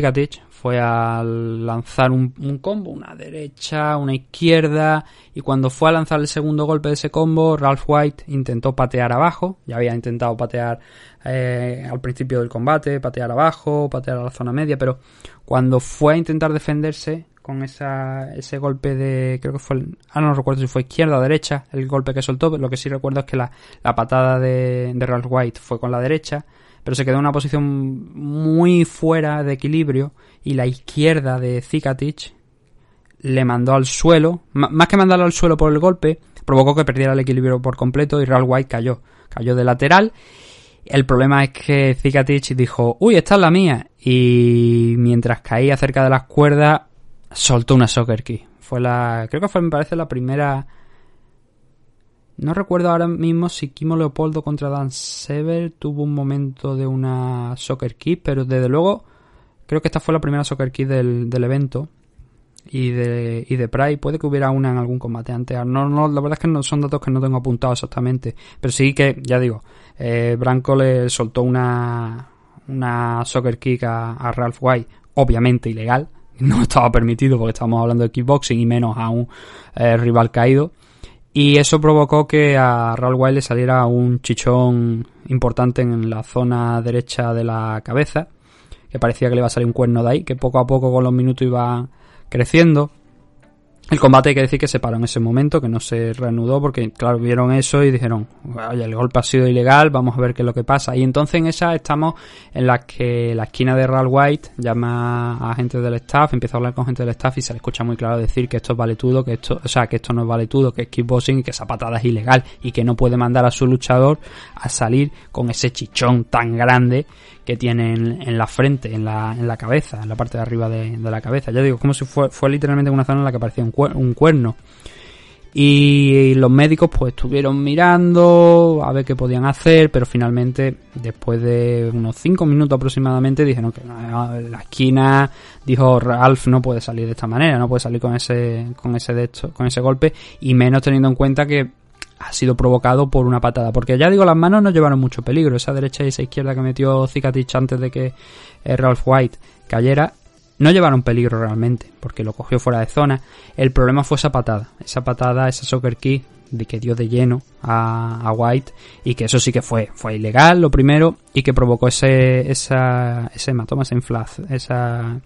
fue a lanzar un, combo, una derecha, una izquierda, y cuando fue a lanzar el segundo golpe de ese combo, Ralph White intentó patear abajo, ya había intentado patear eh, al principio del combate, patear abajo, patear a la zona media, pero cuando fue a intentar defenderse con esa, ese golpe de, creo que fue, ah no recuerdo si fue izquierda o derecha, el golpe que soltó, lo que sí recuerdo es que la, patada de, de Ralph White fue con la derecha, pero se quedó en una posición muy fuera de equilibrio y la izquierda de Zikatic le mandó al suelo, más que mandarlo al suelo por el golpe, provocó que perdiera el equilibrio por completo y Real White cayó, cayó de lateral. El problema es que Zikatic dijo, uy, esta es la mía, y mientras caía cerca de las cuerdas, soltó una soccer key. Fue la, creo que fue, me parece, la primera no recuerdo ahora mismo si Kimo Leopoldo contra Dan Sever tuvo un momento de una soccer kick, pero desde luego creo que esta fue la primera soccer kick del, evento. Y de, y de Pride puede que hubiera una en algún combate antes. No, no, la verdad es que no son datos que no tengo apuntados exactamente. Pero sí que, ya digo, eh, Branco le soltó una, una soccer kick a, Ralph White, obviamente ilegal. No estaba permitido porque estábamos hablando de kickboxing y menos a un eh, rival caído. Y eso provocó que a Raúl Wild le saliera un chichón importante en la zona derecha de la cabeza, que parecía que le iba a salir un cuerno de ahí, que poco a poco con los minutos iba creciendo. El combate hay que decir que se paró en ese momento, que no se reanudó, porque claro, vieron eso y dijeron, oye, el golpe ha sido ilegal, vamos a ver qué es lo que pasa. Y entonces en esa estamos en la que la esquina de Real White llama a gente del staff, empieza a hablar con gente del staff y se le escucha muy claro decir que esto es valetudo, que esto, o sea, que esto no es valetudo, que es kickboxing y que esa patada es ilegal y que no puede mandar a su luchador a salir con ese chichón tan grande que tiene en, la frente, en la, en la cabeza, en la parte de arriba de, la cabeza. Ya digo, como si fue, fue literalmente una zona en la que parecía un, un cuerno. Y los médicos pues estuvieron mirando a ver qué podían hacer, pero finalmente después de unos 5 minutos aproximadamente dijeron que en la esquina dijo Ralph no puede salir de esta manera, no puede salir con ese con ese de con ese golpe y menos teniendo en cuenta que ha sido provocado por una patada. Porque ya digo, las manos no llevaron mucho peligro. Esa derecha y esa izquierda que metió Zikatich antes de que eh, Ralph White cayera, no llevaron peligro realmente, porque lo cogió fuera de zona. El problema fue esa patada. Esa patada, esa soccer key de que dio de lleno a, White y que eso sí que fue fue ilegal lo primero y que provocó ese esa ese hematoma esa inflaz, esa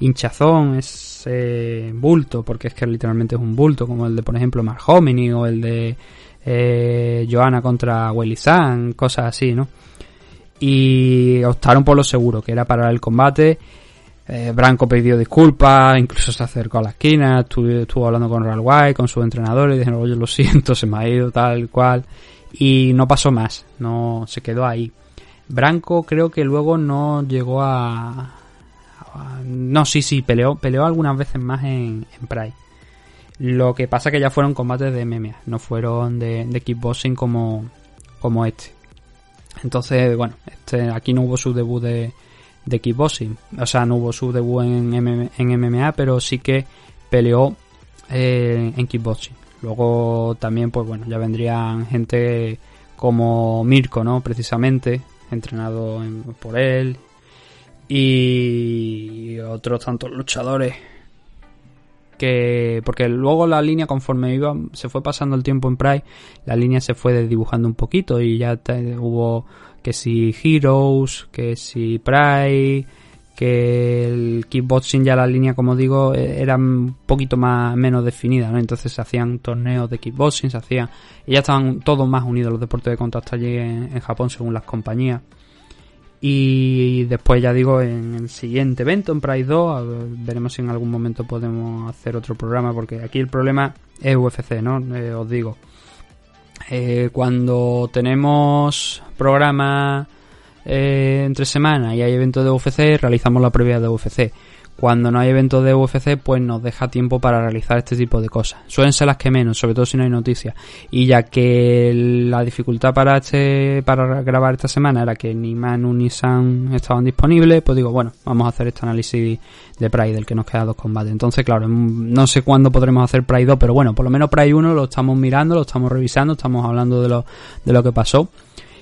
hinchazón, ese bulto, porque es que literalmente es un bulto, como el de, por ejemplo, Mark Hominy o el de eh, Johanna contra Willy San, cosas así, ¿no? Y optaron por lo seguro, que era parar el combate. Eh, Branco pidió disculpas, incluso se acercó a la esquina, estuvo, hablando con White, con su entrenador, y dijeron, oye, lo siento, se me ha ido tal cual. Y no pasó más, no se quedó ahí. Branco creo que luego no llegó a, no, sí, sí, peleó, peleó algunas veces más en, Pride. Lo que pasa que ya fueron combates de MMA, no fueron de, de kickboxing como, como este. Entonces, bueno, este, aquí no hubo su debut de, de kickboxing. O sea, no hubo su debut en, en MMA, pero sí que peleó eh, en kickboxing. Luego también, pues bueno, ya vendrían gente como Mirko, ¿no? Precisamente, entrenado por él y otros tantos luchadores que porque luego la línea conforme iba se fue pasando el tiempo en Pride la línea se fue desdibujando un poquito y ya hubo que si Heroes que si Pride que el kickboxing ya la línea, como digo, e, era un poquito más menos definida, ¿no? Entonces se hacían torneos de kickboxing, se hacían... Y ya estaban todos más unidos los deportes de contacto allí en, Japón según las compañías. Y después, ya digo, en el siguiente evento, en Pride 2, veremos si en algún momento podemos hacer otro programa, porque aquí el problema es UFC, ¿no? Eh, os digo. Eh, cuando tenemos programas eh, entre semana y hay eventos de UFC, realizamos la previa de UFC. Cuando no hay eventos de UFC, pues nos deja tiempo para realizar este tipo de cosas. Suelen ser las que menos, sobre todo si no hay noticias. Y ya que la dificultad para este, para grabar esta semana era que ni Manu ni Sam estaban disponibles, pues digo, bueno, vamos a hacer este análisis de Pride, del que nos queda dos combates. Entonces, claro, no sé cuándo podremos hacer Pride 2, pero bueno, por lo menos Pride 1 lo estamos mirando, lo estamos revisando, estamos hablando de lo, de lo que pasó.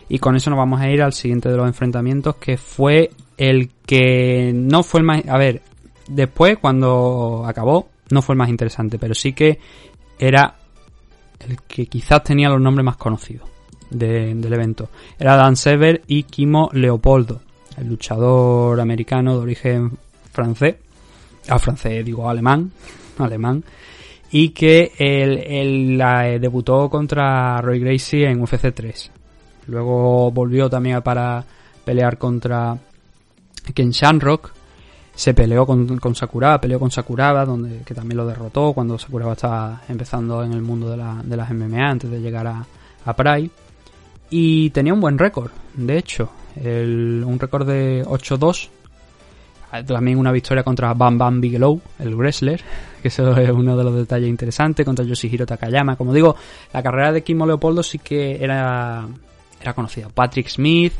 Y con eso nos vamos a ir al siguiente de los enfrentamientos, que fue el que no fue el más... A ver, después, cuando acabó, no fue el más interesante, pero sí que era el que quizás tenía los nombres más conocidos del evento. Era Dan Sever y Kimo Leopoldo, el luchador americano de origen francés, ah, francés digo alemán, alemán, y que él, debutó contra Roy Gracie en UFC 3. Luego volvió también para pelear contra Ken Shamrock. Se peleó con, con Sakuraba, peleó con Sakuraba, donde, que también lo derrotó cuando Sakuraba estaba empezando en el mundo de, la, de las MMA antes de llegar a, a Pride. Y tenía un buen récord, de hecho, un récord de 8-2. También una victoria contra Bam Bam Bigelow, el wrestler, que eso es uno de los detalles interesantes, contra Yoshihiro Takayama. Como digo, la carrera de Kimo Leopoldo sí que era era conocido. Patrick Smith,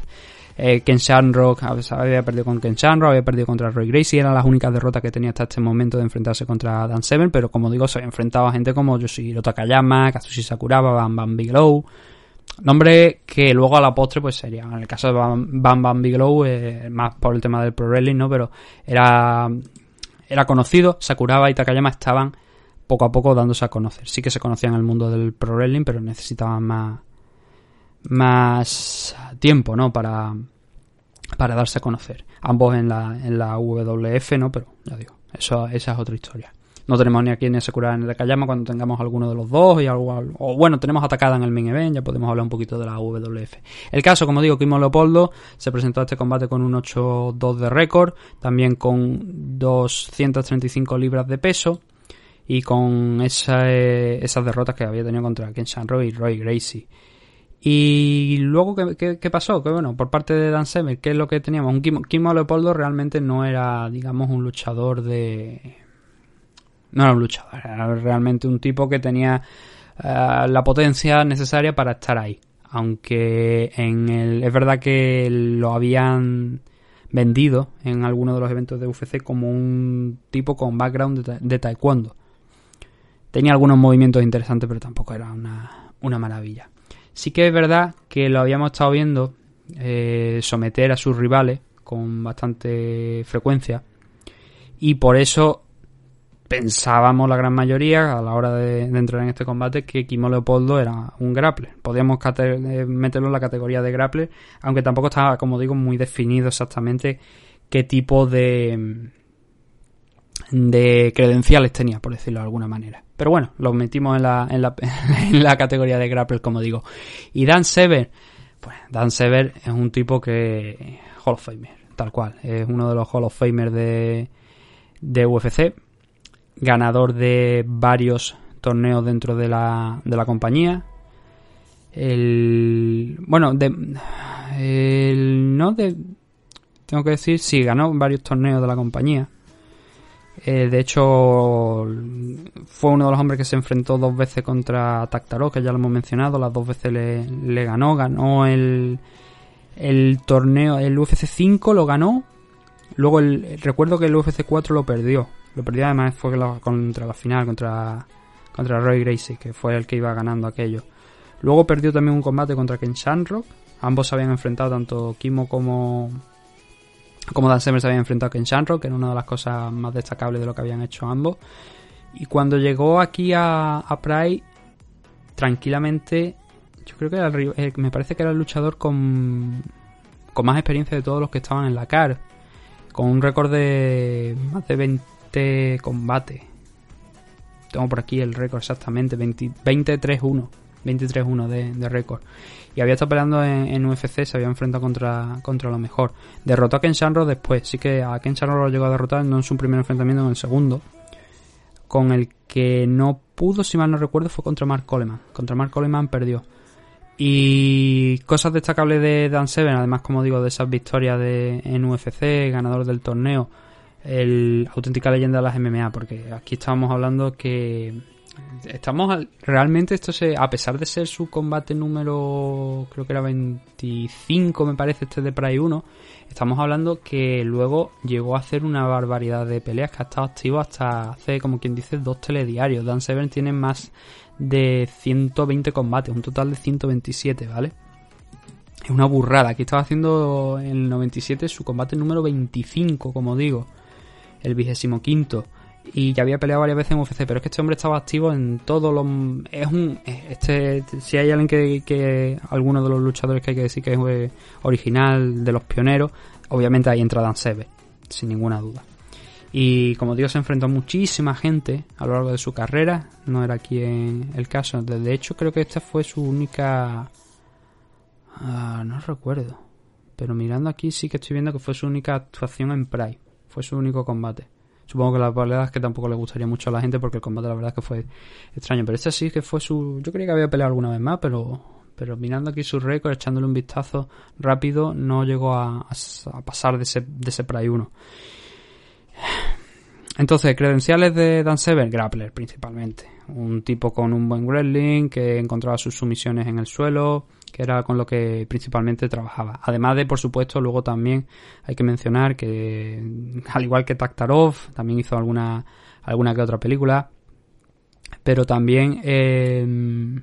eh, Ken Shamrock había perdido con Ken Shamrock, había perdido contra Roy Gracie, eran las únicas derrotas que tenía hasta este momento de enfrentarse contra Dan Seven, pero como digo, se había enfrentado a gente como Yoshihiro Takayama, Kazushi Sakuraba, Bam Bam Bigelow, nombre que luego a la postre pues sería, en el caso de Bam Bam, Bigelow, eh, más por el tema del Pro Wrestling, ¿no? Pero era, era conocido, Sakuraba y Takayama estaban poco a poco dándose a conocer. Sí que se conocían en el mundo del Pro Wrestling, pero necesitaban más más tiempo, ¿no? Para, para darse a conocer. Ambos en la, en la WF, ¿no? Pero ya digo, eso, esa es otra historia. No tenemos ni aquí ni Sakura en el Kayama cuando tengamos alguno de los dos y algo, o bueno, tenemos atacada en el main event, ya podemos hablar un poquito de la WF. El caso, como digo, Kimo Leopoldo se presentó a este combate con un 8-2 de récord, también con 235 libras de peso y con esa, esas derrotas que había tenido contra Ken Shanro y Roy Gracie. Y luego, ¿qué, pasó? Que bueno, por parte de Dan Semer, ¿qué es lo que teníamos? Un Kimo, Leopoldo realmente no era, digamos, un luchador de... No era un luchador, era realmente un tipo que tenía eh, la potencia necesaria para estar ahí. Aunque en el, es verdad que lo habían vendido en algunos de los eventos de UFC como un tipo con background de, de taekwondo. Tenía algunos movimientos interesantes, pero tampoco era una, una maravilla. Sí que es verdad que lo habíamos estado viendo eh, someter a sus rivales con bastante frecuencia y por eso pensábamos la gran mayoría a la hora de, entrar en este combate que Kimo Leopoldo era un grappler. Podíamos eh, meterlo en la categoría de grappler, aunque tampoco estaba, como digo, muy definido exactamente qué tipo de, de credenciales tenía, por decirlo de alguna manera. Pero bueno, lo metimos en la, en la, en la categoría de grapple, como digo. Y Dan Sever, pues Dan Sever es un tipo que... Hall of Famer, tal cual. Es uno de los Hall of Famers de, de UFC. Ganador de varios torneos dentro de la, de la compañía. El, bueno, de, el, no de, tengo que decir, sí, ganó varios torneos de la compañía. Eh, de hecho, fue uno de los hombres que se enfrentó dos veces contra Taktaro, que ya lo hemos mencionado, las dos veces le, ganó, ganó el, el torneo, el UFC 5 lo ganó, luego el, recuerdo que el UFC 4 lo perdió, lo perdió además fue contra la final, contra, contra Roy Gracie, que fue el que iba ganando aquello. Luego perdió también un combate contra Ken Shamrock, ambos se habían enfrentado, tanto Kimo como, como Dan Semer se había enfrentado a Ken Shamrock, que era una de las cosas más destacables de lo que habían hecho ambos. Y cuando llegó aquí a, a Pride, tranquilamente, yo creo que era eh, me parece que era el luchador con, con más experiencia de todos los que estaban en la CAR. con un récord de más de 20 combates. Tengo por aquí el récord exactamente, 23-1. 23-1 de, de récord. Y había estado peleando en, UFC, se había enfrentado contra, contra lo mejor. Derrotó a Ken Shamrock después, sí que a Ken Shamrock lo llegó a derrotar, no en su primer enfrentamiento, en el segundo. Con el que no pudo, si mal no recuerdo, fue contra Mark Coleman. Contra Mark Coleman perdió. Y cosas destacables de Dan Seven, además, como digo, de esas victorias de, en UFC, ganador del torneo, el auténtica leyenda de las MMA, porque aquí estábamos hablando que estamos realmente esto se a pesar de ser su combate número creo que era 25 me parece este de Pride 1 estamos hablando que luego llegó a hacer una barbaridad de peleas que ha estado activo hasta hace como quien dice dos telediarios. Dan Severn tiene más de 120 combates un total de 127 vale es una burrada. Aquí estaba haciendo en el 97 su combate número 25 como digo el vigésimo quinto y ya había peleado varias veces en UFC, pero es que este hombre estaba activo en todo lo... Es un... Este, si hay alguien que, que... Alguno de los luchadores que hay que decir que es eh, original, de los pioneros, obviamente ahí entra Dan Seve, sin ninguna duda. Y como digo, se enfrentó a muchísima gente a lo largo de su carrera, no era aquí en el caso. De hecho, creo que esta fue su única... Ah, no recuerdo. Pero mirando aquí sí que estoy viendo que fue su única actuación en Pride. Fue su único combate. Supongo que la verdad es que tampoco le gustaría mucho a la gente porque el combate la verdad es que fue extraño. Pero este sí que fue su... Yo creía que había peleado alguna vez más, pero pero mirando aquí su récord, echándole un vistazo rápido, no llegó a, pasar de ese, de ese Pride 1. Entonces, credenciales de Dan Sever, grappler principalmente. Un tipo con un buen wrestling, que encontraba sus sumisiones en el suelo, que era con lo que principalmente trabajaba. Además de, por supuesto, luego también hay que mencionar que, al igual que Taktarov, también hizo alguna, alguna que otra película, pero también em,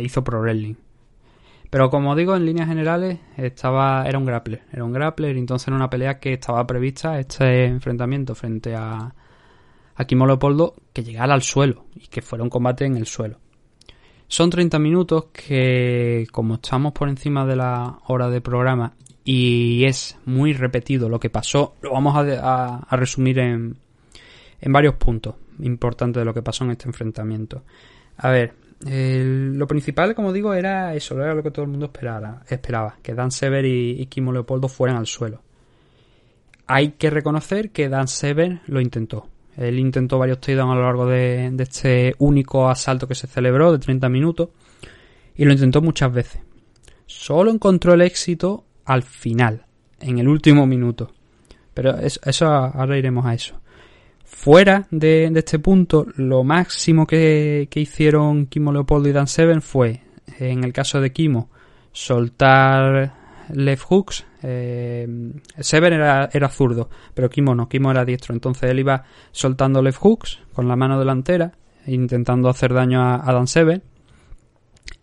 hizo Pro Wrestling. Pero como digo, en líneas generales, estaba, era un grappler. Era un grappler, entonces en una pelea que estaba prevista este enfrentamiento frente a, a Kimo Leopoldo, que llegara al suelo y que fuera un combate en el suelo. Son 30 minutos que, como estamos por encima de la hora de programa y es muy repetido lo que pasó, lo vamos a, resumir en, varios puntos importantes de lo que pasó en este enfrentamiento. A ver, lo principal, como digo, era eso, era lo que todo el mundo esperaba, esperaba que Dan Sever y, y Kimo Leopoldo fueran al suelo. Hay que reconocer que Dan Sever lo intentó. Él intentó varios takedowns a lo largo de, este único asalto que se celebró de 30 minutos y lo intentó muchas veces. Solo encontró el éxito al final, en el último minuto. Pero eso, ahora iremos a eso. Fuera de, este punto, lo máximo que, que, hicieron Kimo Leopoldo y Dan Seven fue, en el caso de Kimo, soltar left hooks. Eh, Sever era, zurdo, pero Kimo no, Kimo era diestro. Entonces él iba soltando left hooks con la mano delantera, intentando hacer daño a, Dan Sever.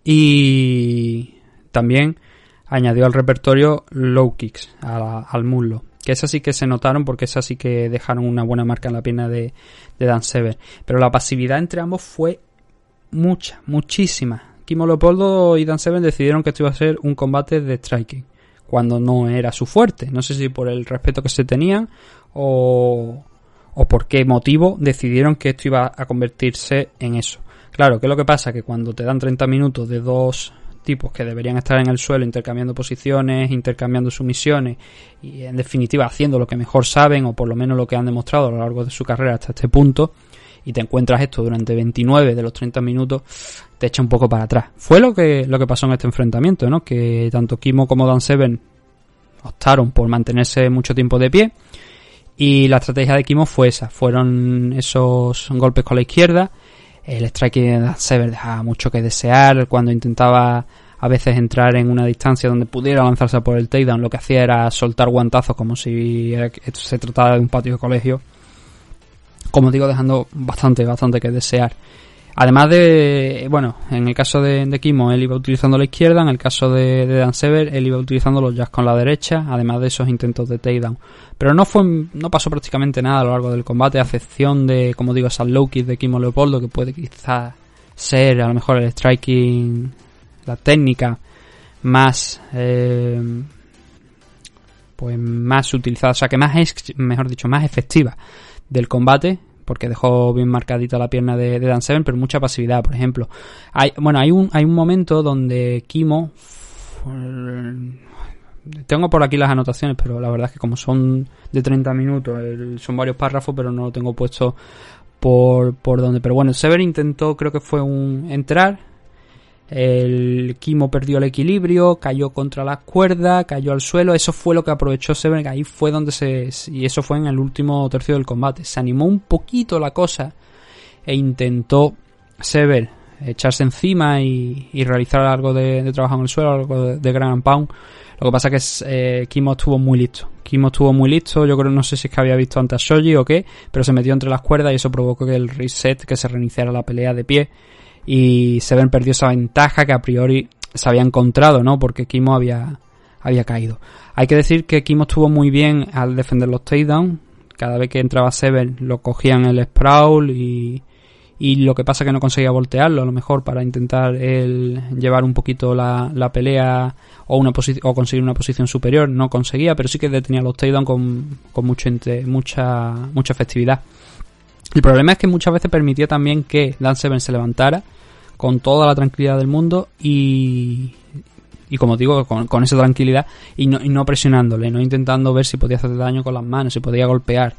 Y también añadió al repertorio low kicks al muslo. Que esas sí que se notaron porque esas sí que dejaron una buena marca en la pierna de, de Dan Sever. Pero la pasividad entre ambos fue mucha, muchísima. Kimo Leopoldo y Dan Seven decidieron que esto iba a ser un combate de striking cuando no era su fuerte. No sé si por el respeto que se tenían o, o por qué motivo decidieron que esto iba a convertirse en eso. Claro, ¿qué es lo que pasa? Que cuando te dan 30 minutos de dos tipos que deberían estar en el suelo intercambiando posiciones, intercambiando sumisiones y en definitiva haciendo lo que mejor saben o por lo menos lo que han demostrado a lo largo de su carrera hasta este punto y te encuentras esto durante 29 de los 30 minutos, te echa un poco para atrás. Fue lo que, lo que pasó en este enfrentamiento, ¿no? Que tanto Kimo como Dan Seven optaron por mantenerse mucho tiempo de pie. Y la estrategia de Kimo fue esa. Fueron esos golpes con la izquierda. El strike de Dan Seven dejaba mucho que desear. Cuando intentaba a veces entrar en una distancia donde pudiera lanzarse por el takedown, lo que hacía era soltar guantazos como si se tratara de un patio de colegio. Como digo, dejando bastante, bastante que desear. Además de, bueno, en el caso de, de, Kimo, él iba utilizando la izquierda, en el caso de, de Dan Sever, él iba utilizando los jazz con la derecha, además de esos intentos de takedown. Pero no fue, no pasó prácticamente nada a lo largo del combate, a excepción de, como digo, esas low kicks de Kimo Leopoldo, que puede quizás ser a lo mejor el striking, la técnica más, eh, pues más utilizada, o sea que más mejor dicho, más efectiva del combate, porque dejó bien marcadita la pierna de, Dan Seven, pero mucha pasividad, por ejemplo. Hay, bueno, hay un, hay un momento donde Kimo tengo por aquí las anotaciones, pero la verdad es que como son de 30 minutos, son varios párrafos, pero no lo tengo puesto por, por donde. Pero bueno, Sever intentó, creo que fue un entrar. El Kimo perdió el equilibrio, cayó contra la cuerda, cayó al suelo. Eso fue lo que aprovechó Sever. Ahí fue donde se. Y eso fue en el último tercio del combate. Se animó un poquito la cosa e intentó Sever echarse encima y, realizar algo de, trabajo en el suelo, algo de, de Grand Pound lo que pasa es que eh, Kimo estuvo muy listo. Kimo estuvo muy listo, yo creo, no sé si es que había visto antes a Shoji o qué, pero se metió entre las cuerdas y eso provocó que el reset, que se reiniciara la pelea de pie. Y Seven perdió esa ventaja que a priori se había encontrado, ¿no? Porque Kimo había, había caído. Hay que decir que Kimo estuvo muy bien al defender los takedowns. Cada vez que entraba Seven lo cogían el sprawl y, y lo que pasa es que no conseguía voltearlo a lo mejor para intentar el llevar un poquito la, la pelea o una o conseguir una posición superior no conseguía pero sí que detenía los takedowns con, con mucho mucha mucha efectividad el problema es que muchas veces permitía también que Dan Seven se levantara con toda la tranquilidad del mundo y y como digo, con, con esa tranquilidad y no, y no presionándole, no intentando ver si podía hacer daño con las manos, si podía golpear.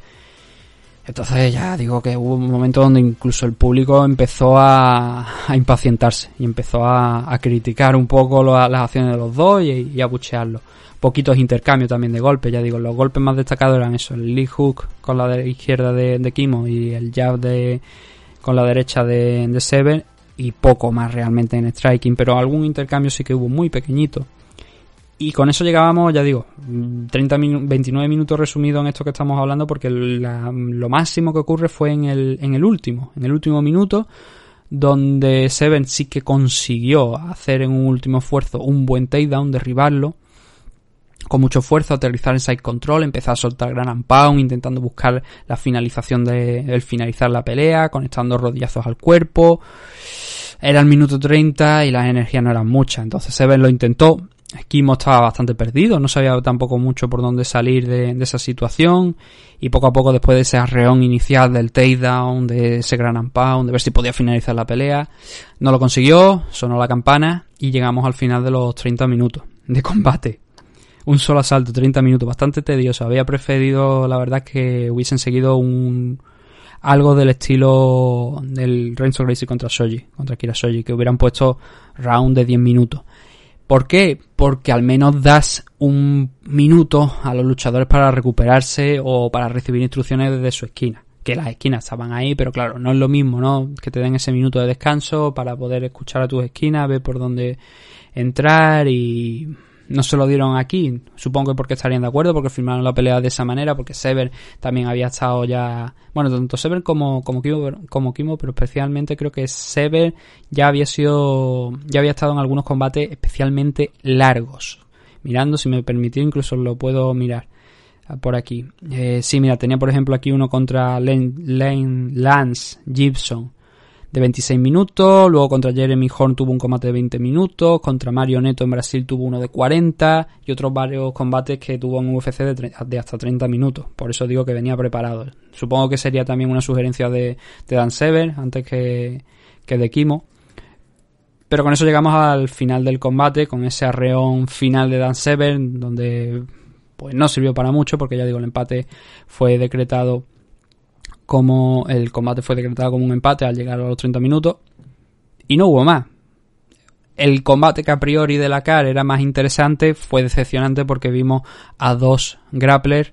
Entonces ya digo que hubo un momento donde incluso el público empezó a, impacientarse y empezó a, criticar un poco las acciones de los dos y, a buchearlo. Poquitos intercambios también de golpes, ya digo, los golpes más destacados eran eso, el lead hook con la izquierda de, Kimo y el jab de, con la derecha de, de Seven y poco más realmente en striking, pero algún intercambio sí que hubo muy pequeñito. Y con eso llegábamos, ya digo, 30 29 minutos resumidos en esto que estamos hablando, porque lo máximo que ocurre fue en el, en el último, en el último minuto, donde Seven sí que consiguió hacer en un último esfuerzo un buen takedown, derribarlo, con mucho esfuerzo, aterrizar en side control, empezar a soltar gran pound, intentando buscar la finalización de, el finalizar la pelea, conectando rodillazos al cuerpo. Era el minuto 30 y las energías no eran muchas, entonces Seven lo intentó, Kimo estaba bastante perdido, no sabía tampoco mucho por dónde salir de, esa situación y poco a poco después de ese arreón inicial del takedown, de ese gran de ver si podía finalizar la pelea, no lo consiguió, sonó la campana y llegamos al final de los 30 minutos de combate. Un solo asalto, 30 minutos, bastante tedioso. Había preferido, la verdad, que hubiesen seguido un algo del estilo del Renzo Gracie contra Shoji, contra Kira Shoji, que hubieran puesto round de 10 minutos. ¿Por qué? Porque al menos das un minuto a los luchadores para recuperarse o para recibir instrucciones desde su esquina. Que las esquinas estaban ahí, pero claro, no es lo mismo, ¿no? Que te den ese minuto de descanso para poder escuchar a tus esquinas, ver por dónde entrar y no se lo dieron aquí, supongo que porque estarían de acuerdo, porque firmaron la pelea de esa manera, porque Sever también había estado ya, bueno, tanto Sever como, como Kimo, como Kimo, pero especialmente creo que Sever ya había sido, ya había estado en algunos combates especialmente largos. Mirando, si me permitió, incluso lo puedo mirar por aquí. Eh, sí, mira, tenía por ejemplo aquí uno contra Lane Lance Gibson de 26 minutos, luego contra Jeremy Horn tuvo un combate de 20 minutos, contra Mario Neto en Brasil tuvo uno de 40 y otros varios combates que tuvo en UFC de, hasta 30 minutos. Por eso digo que venía preparado. Supongo que sería también una sugerencia de, Dan Sever antes que, que de Kimo. Pero con eso llegamos al final del combate, con ese arreón final de Dan Sever, donde pues no sirvió para mucho, porque ya digo, el empate fue decretado como el combate fue decretado como un empate al llegar a los 30 minutos y no hubo más. El combate que a priori de la CAR era más interesante fue decepcionante porque vimos a dos grapplers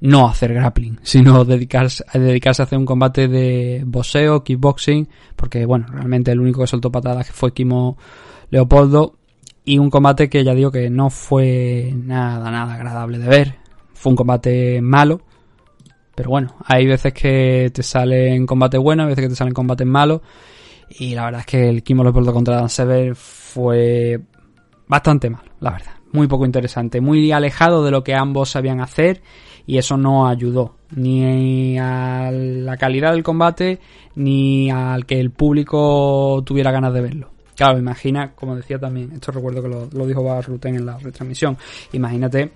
no hacer grappling, sino dedicarse, dedicarse a hacer un combate de boxeo, kickboxing, porque bueno, realmente el único que soltó patadas fue Kimo Leopoldo y un combate que ya digo que no fue nada, nada agradable de ver. Fue un combate malo, pero bueno, hay veces que te salen combates buenos, hay veces que te salen combates malos. Y la verdad es que el Kimo Leopoldo contra Dan Sever fue bastante malo, la verdad. Muy poco interesante, muy alejado de lo que ambos sabían hacer y eso no ayudó ni a la calidad del combate ni al que el público tuviera ganas de verlo. Claro, imagina, como decía también, esto recuerdo que lo, dijo Barruten en la retransmisión, imagínate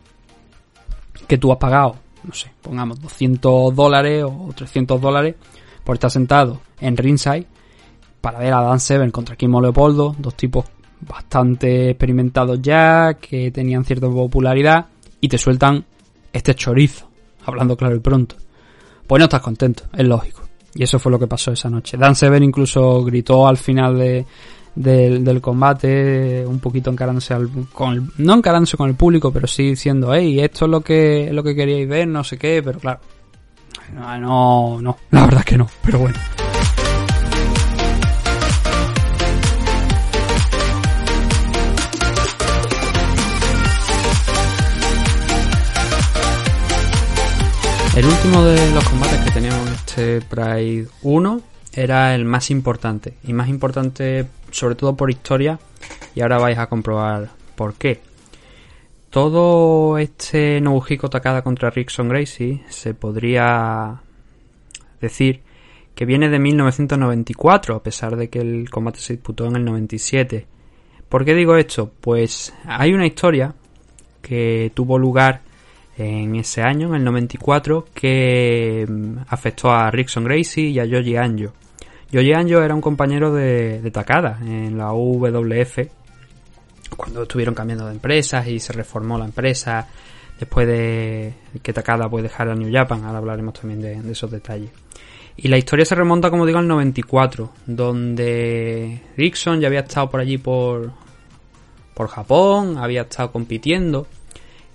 que tú has pagado, no sé, pongamos 200 dólares o 300 dólares por estar sentado en ringside para ver a Dan Severn contra Kim Leopoldo, dos tipos bastante experimentados ya, que tenían cierta popularidad, y te sueltan este chorizo, hablando claro y pronto. Pues no estás contento, es lógico. Y eso fue lo que pasó esa noche. Dan Severn incluso gritó al final de, del, combate, un poquito encarándose al, con no encarándose con el público, pero sí diciendo, hey, esto es lo que, es lo que queríais ver, no sé qué, pero claro, no, no, la verdad que no, pero bueno. El último de los combates que teníamos en este Pride 1 era el más importante. Y más importante sobre todo por historia. Y ahora vais a comprobar por qué. Todo este Nobuhiko Takada contra Rickson Gracie se podría decir que viene de 1994, a pesar de que el combate se disputó en el 97. ¿Por qué digo esto? Pues hay una historia que tuvo lugar en ese año, en el 94, que mm, afectó a Rickson Gracie y a Yoji Anjo. Yoji Anjo era un compañero de, Takada en la UWF cuando estuvieron cambiando de empresas y se reformó la empresa después de que Takada puede dejar a New Japan. Ahora hablaremos también de, esos detalles. Y la historia se remonta, como digo, al 94, donde Rickson ya había estado por allí por, por Japón, había estado compitiendo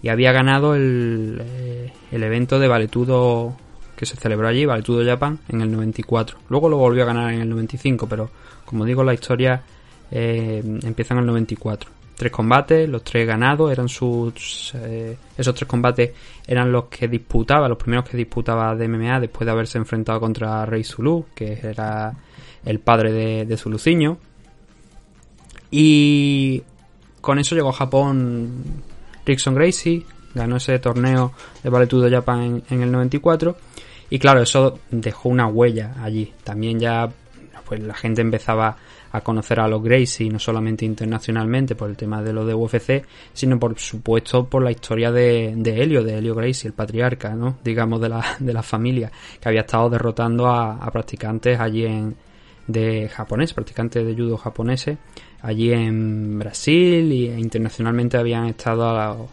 y había ganado el, eh, el evento de Valetudo que se celebró allí, Valetudo Japan, en el 94. Luego lo volvió a ganar en el 95, pero como digo, la historia eh, empieza en el 94. Tres combates, los tres ganados, eran sus. Eh, esos tres combates eran los que disputaba, los primeros que disputaba de MMA después de haberse enfrentado contra Rey Zulu, que era el padre de, de Zuluciño. Y con eso llegó a Japón Rickson Gracie, ganó ese torneo de Valetudo Japan en, el 94 y claro, eso dejó una huella allí. También ya pues la gente empezaba a conocer a los Gracie, no solamente internacionalmente por el tema de lo de UFC, sino por supuesto por la historia de, de Helio, de Helio Gracie, el patriarca, ¿no? digamos, de la, de la familia, que había estado derrotando a, practicantes allí en de japonés, practicantes de judo japoneses, allí en Brasil e internacionalmente habían estado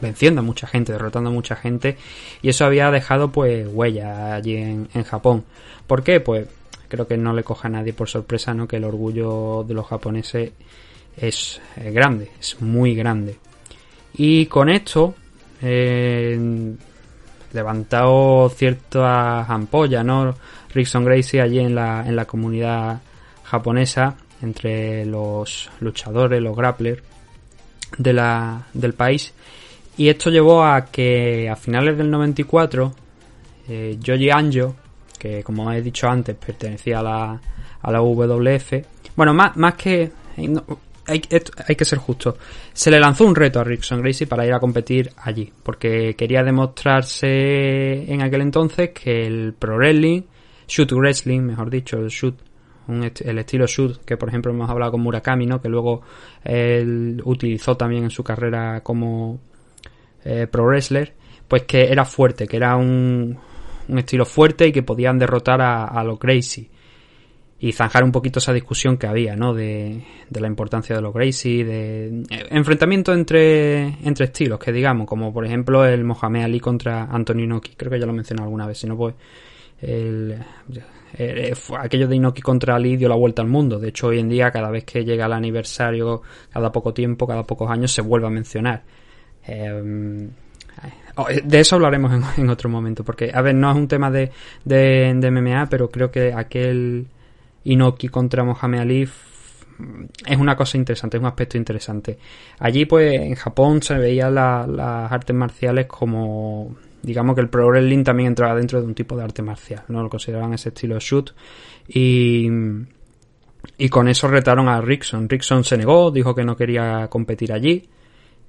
venciendo a mucha gente, derrotando a mucha gente y eso había dejado pues huella allí en, Japón. ¿Por qué? Pues creo que no le coja a nadie por sorpresa, ¿no? Que el orgullo de los japoneses es, grande, es muy grande. Y con esto, eh, levantado ciertas ampollas, ¿no? Rickson Gracie allí en la, en la comunidad japonesa entre los luchadores, los grapplers del país. Y esto llevó a que a finales del 94, eh, Yoji Anjo, que como he dicho antes pertenecía a la, a la WF, bueno, más, más que... hay, hay, que ser justo. Se le lanzó un reto a Rickson Gracie para ir a competir allí, porque quería demostrarse en aquel entonces que el pro wrestling, shoot wrestling, mejor dicho, el shoot el estilo shoot que por ejemplo hemos hablado con Murakami, ¿no? que luego él utilizó también en su carrera como eh, pro wrestler, pues que era fuerte, que era un, un estilo fuerte y que podían derrotar a, a los Gracie y zanjar un poquito esa discusión que había, ¿no? De, de la importancia de los Gracie, de eh, enfrentamiento entre, entre estilos, que digamos, como por ejemplo el Mohamed Ali contra Antonio Inoki, creo que ya lo he mencionado alguna vez, si no pues el, eh, aquello de Inoki contra Ali dio la vuelta al mundo. De hecho, hoy en día, cada vez que llega el aniversario, cada poco tiempo, cada pocos años, se vuelve a mencionar. Em, eh, de eso hablaremos en, otro momento, porque, a ver, no es un tema de, de, MMA, pero creo que aquel Inoki contra Mohamed Ali es una cosa interesante, es un aspecto interesante. Allí, pues, en Japón se veían las artes marciales como digamos que el pro wrestling también entraba dentro de un tipo de arte marcial, ¿no? Lo consideraban ese estilo shoot y, y con eso retaron a Rickson. Rickson se negó, dijo que no quería competir allí,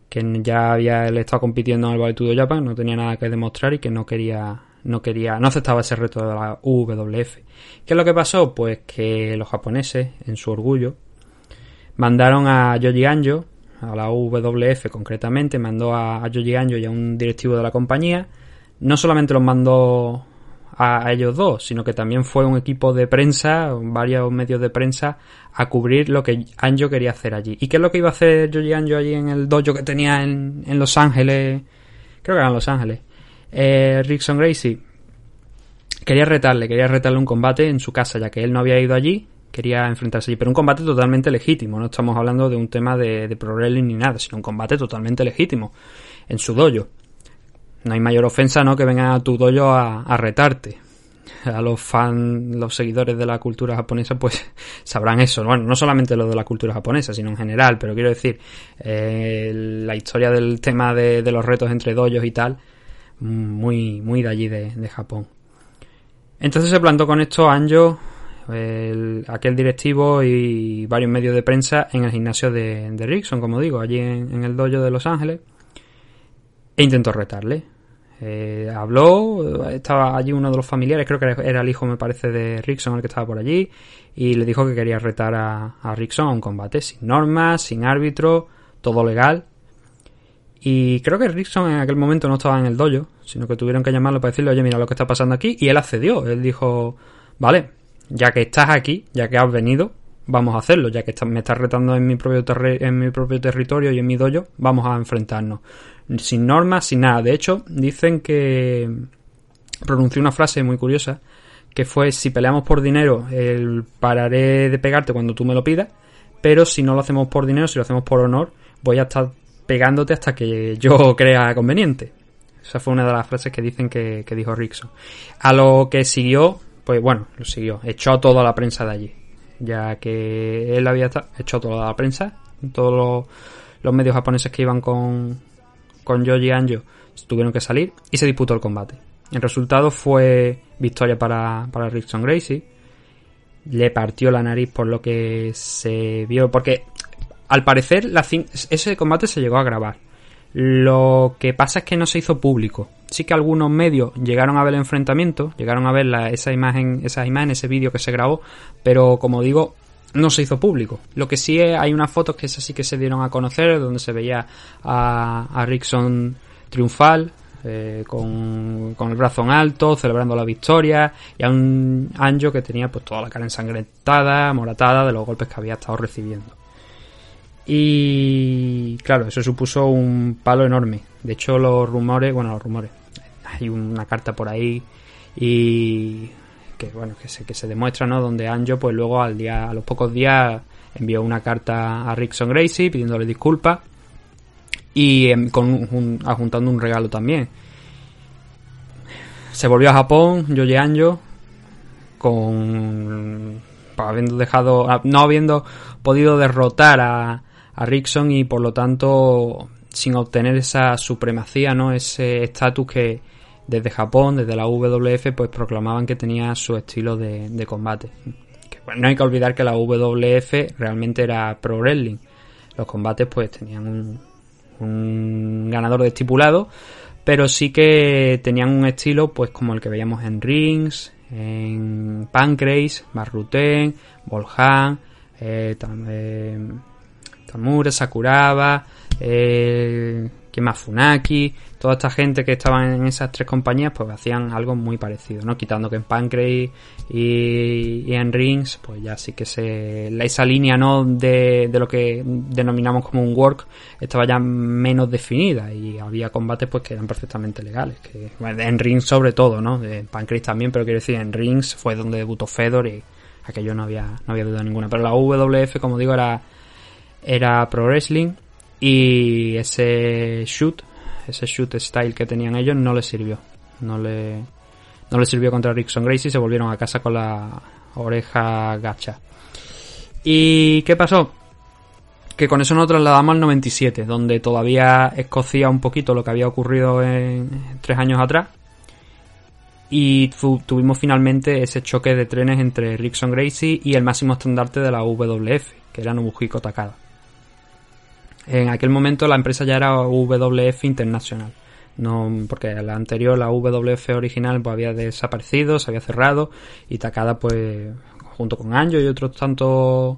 que ya había estado compitiendo en el Valetudo Japan, no tenía nada que demostrar y que no quería no quería, no aceptaba ese reto de la UWF. ¿Qué es lo que pasó? Pues que los japoneses, en su orgullo, mandaron a Yoji Anjo a la WF concretamente, mandó a, a Yoji Anjo y a un directivo de la compañía. No solamente los mandó a, ellos dos, sino que también fue un equipo de prensa, varios medios de prensa, a cubrir lo que Anjo quería hacer allí. ¿Y qué es lo que iba a hacer Yoji Anjo allí en el dojo que tenía en, Los Ángeles? Creo que era en Los Ángeles. Eh, Rickson Gracie quería retarle, quería retarle un combate en su casa, ya que él no había ido allí, quería enfrentarse allí. Pero un combate totalmente legítimo, no estamos hablando de un tema de, de pro ni nada, sino un combate totalmente legítimo en su dojo no hay mayor ofensa, ¿no? Que vengan a tu dojo a, retarte. A los fans, los seguidores de la cultura japonesa, pues sabrán eso. Bueno, no solamente lo de la cultura japonesa, sino en general. Pero quiero decir, eh, la historia del tema de, los retos entre dojos y tal, muy, muy de allí, de, de Japón. Entonces se plantó con esto Anjo, el, aquel directivo y varios medios de prensa en el gimnasio de, de Rickson, como digo, allí en, en el dojo de Los Ángeles e intentó retarle. Eh, habló, estaba allí uno de los familiares, creo que era el hijo, me parece, de Rickson, el que estaba por allí, y le dijo que quería retar a, Rickson a un combate sin normas, sin árbitro, todo legal. Y creo que Rickson en aquel momento no estaba en el dojo, sino que tuvieron que llamarlo para decirle, oye, mira lo que está pasando aquí, y él accedió. Él dijo, vale, ya que estás aquí, ya que has venido, vamos a hacerlo, ya que me estás retando en mi propio, en mi propio territorio y en mi dojo, vamos a enfrentarnos sin normas, sin nada. De hecho, dicen que pronunció una frase muy curiosa que fue si peleamos por dinero, el pararé de pegarte cuando tú me lo pidas, pero si no lo hacemos por dinero, si lo hacemos por honor, voy a estar pegándote hasta que yo crea conveniente. Esa fue una de las frases que dicen que, dijo Rickson. A lo que siguió, pues bueno, lo siguió, echó toda la prensa de allí, ya que él había echado toda la prensa, todos los, los medios japoneses que iban con, con Yoji Anjo tuvieron que salir y se disputó el combate. El resultado fue victoria para, para Rickson Gracie. Le partió la nariz por lo que se vio. Porque al parecer ese combate se llegó a grabar. Lo que pasa es que no se hizo público. Sí que algunos medios llegaron a ver el enfrentamiento, llegaron a ver la, esa imagen, esa imagen, ese vídeo que se grabó, pero como digo, no se hizo público. Lo que sí es, hay unas fotos que esas sí que se dieron a conocer, donde se veía a, a Rickson triunfal, eh, con, con, el brazo en alto, celebrando la victoria, y a un Anjo que tenía pues toda la cara ensangrentada, moratada de los golpes que había estado recibiendo. Y claro, eso supuso un palo enorme. De hecho, los rumores, bueno, los rumores, hay una carta por ahí y que bueno que se, que se demuestra no donde Anjo pues luego al día a los pocos días envió una carta a Rickson Gracie pidiéndole disculpas y em, con un, adjuntando un regalo también. Se volvió a Japón Yoji Anjo con habiendo dejado no habiendo podido derrotar a, a Rickson y por lo tanto sin obtener esa supremacía no ese estatus que desde Japón, desde la WF, pues proclamaban que tenía su estilo de, combate. Bueno, no hay que olvidar que la WF realmente era pro wrestling. Los combates pues tenían un, ganador de estipulado, pero sí que tenían un estilo pues como el que veíamos en Rings, en Pancrase, Marruten, Volhan, eh, Tamura, Sakuraba, eh, más Funaki, toda esta gente que estaban en esas tres compañías, pues hacían algo muy parecido, ¿no? Quitando que en Pancrase y, en Rings, pues ya sí que se, esa línea, ¿no? De, lo que denominamos como un work estaba ya menos definida y había combates pues que eran perfectamente legales, en Rings sobre todo, ¿no? En Pancrase también, pero quiero decir, en Rings fue donde debutó Fedor y aquello no había, no había duda ninguna. Pero la WF, como digo, era, era Pro Wrestling y ese shoot, ese shoot style que tenían ellos no les sirvió. No le, no sirvió contra Rickson Gracie y se volvieron a casa con la oreja gacha. ¿Y qué pasó? Que con eso nos trasladamos al 97, donde todavía escocía un poquito lo que había ocurrido en tres años atrás. Y tuvimos finalmente ese choque de trenes entre Rickson Gracie y el máximo estandarte de la WF, que era Nobuhiko Takada. En aquel momento la empresa ya era WF Internacional. No, porque la anterior, la WF original, pues había desaparecido, se había cerrado y Takada, pues, junto con Anjo y otros tantos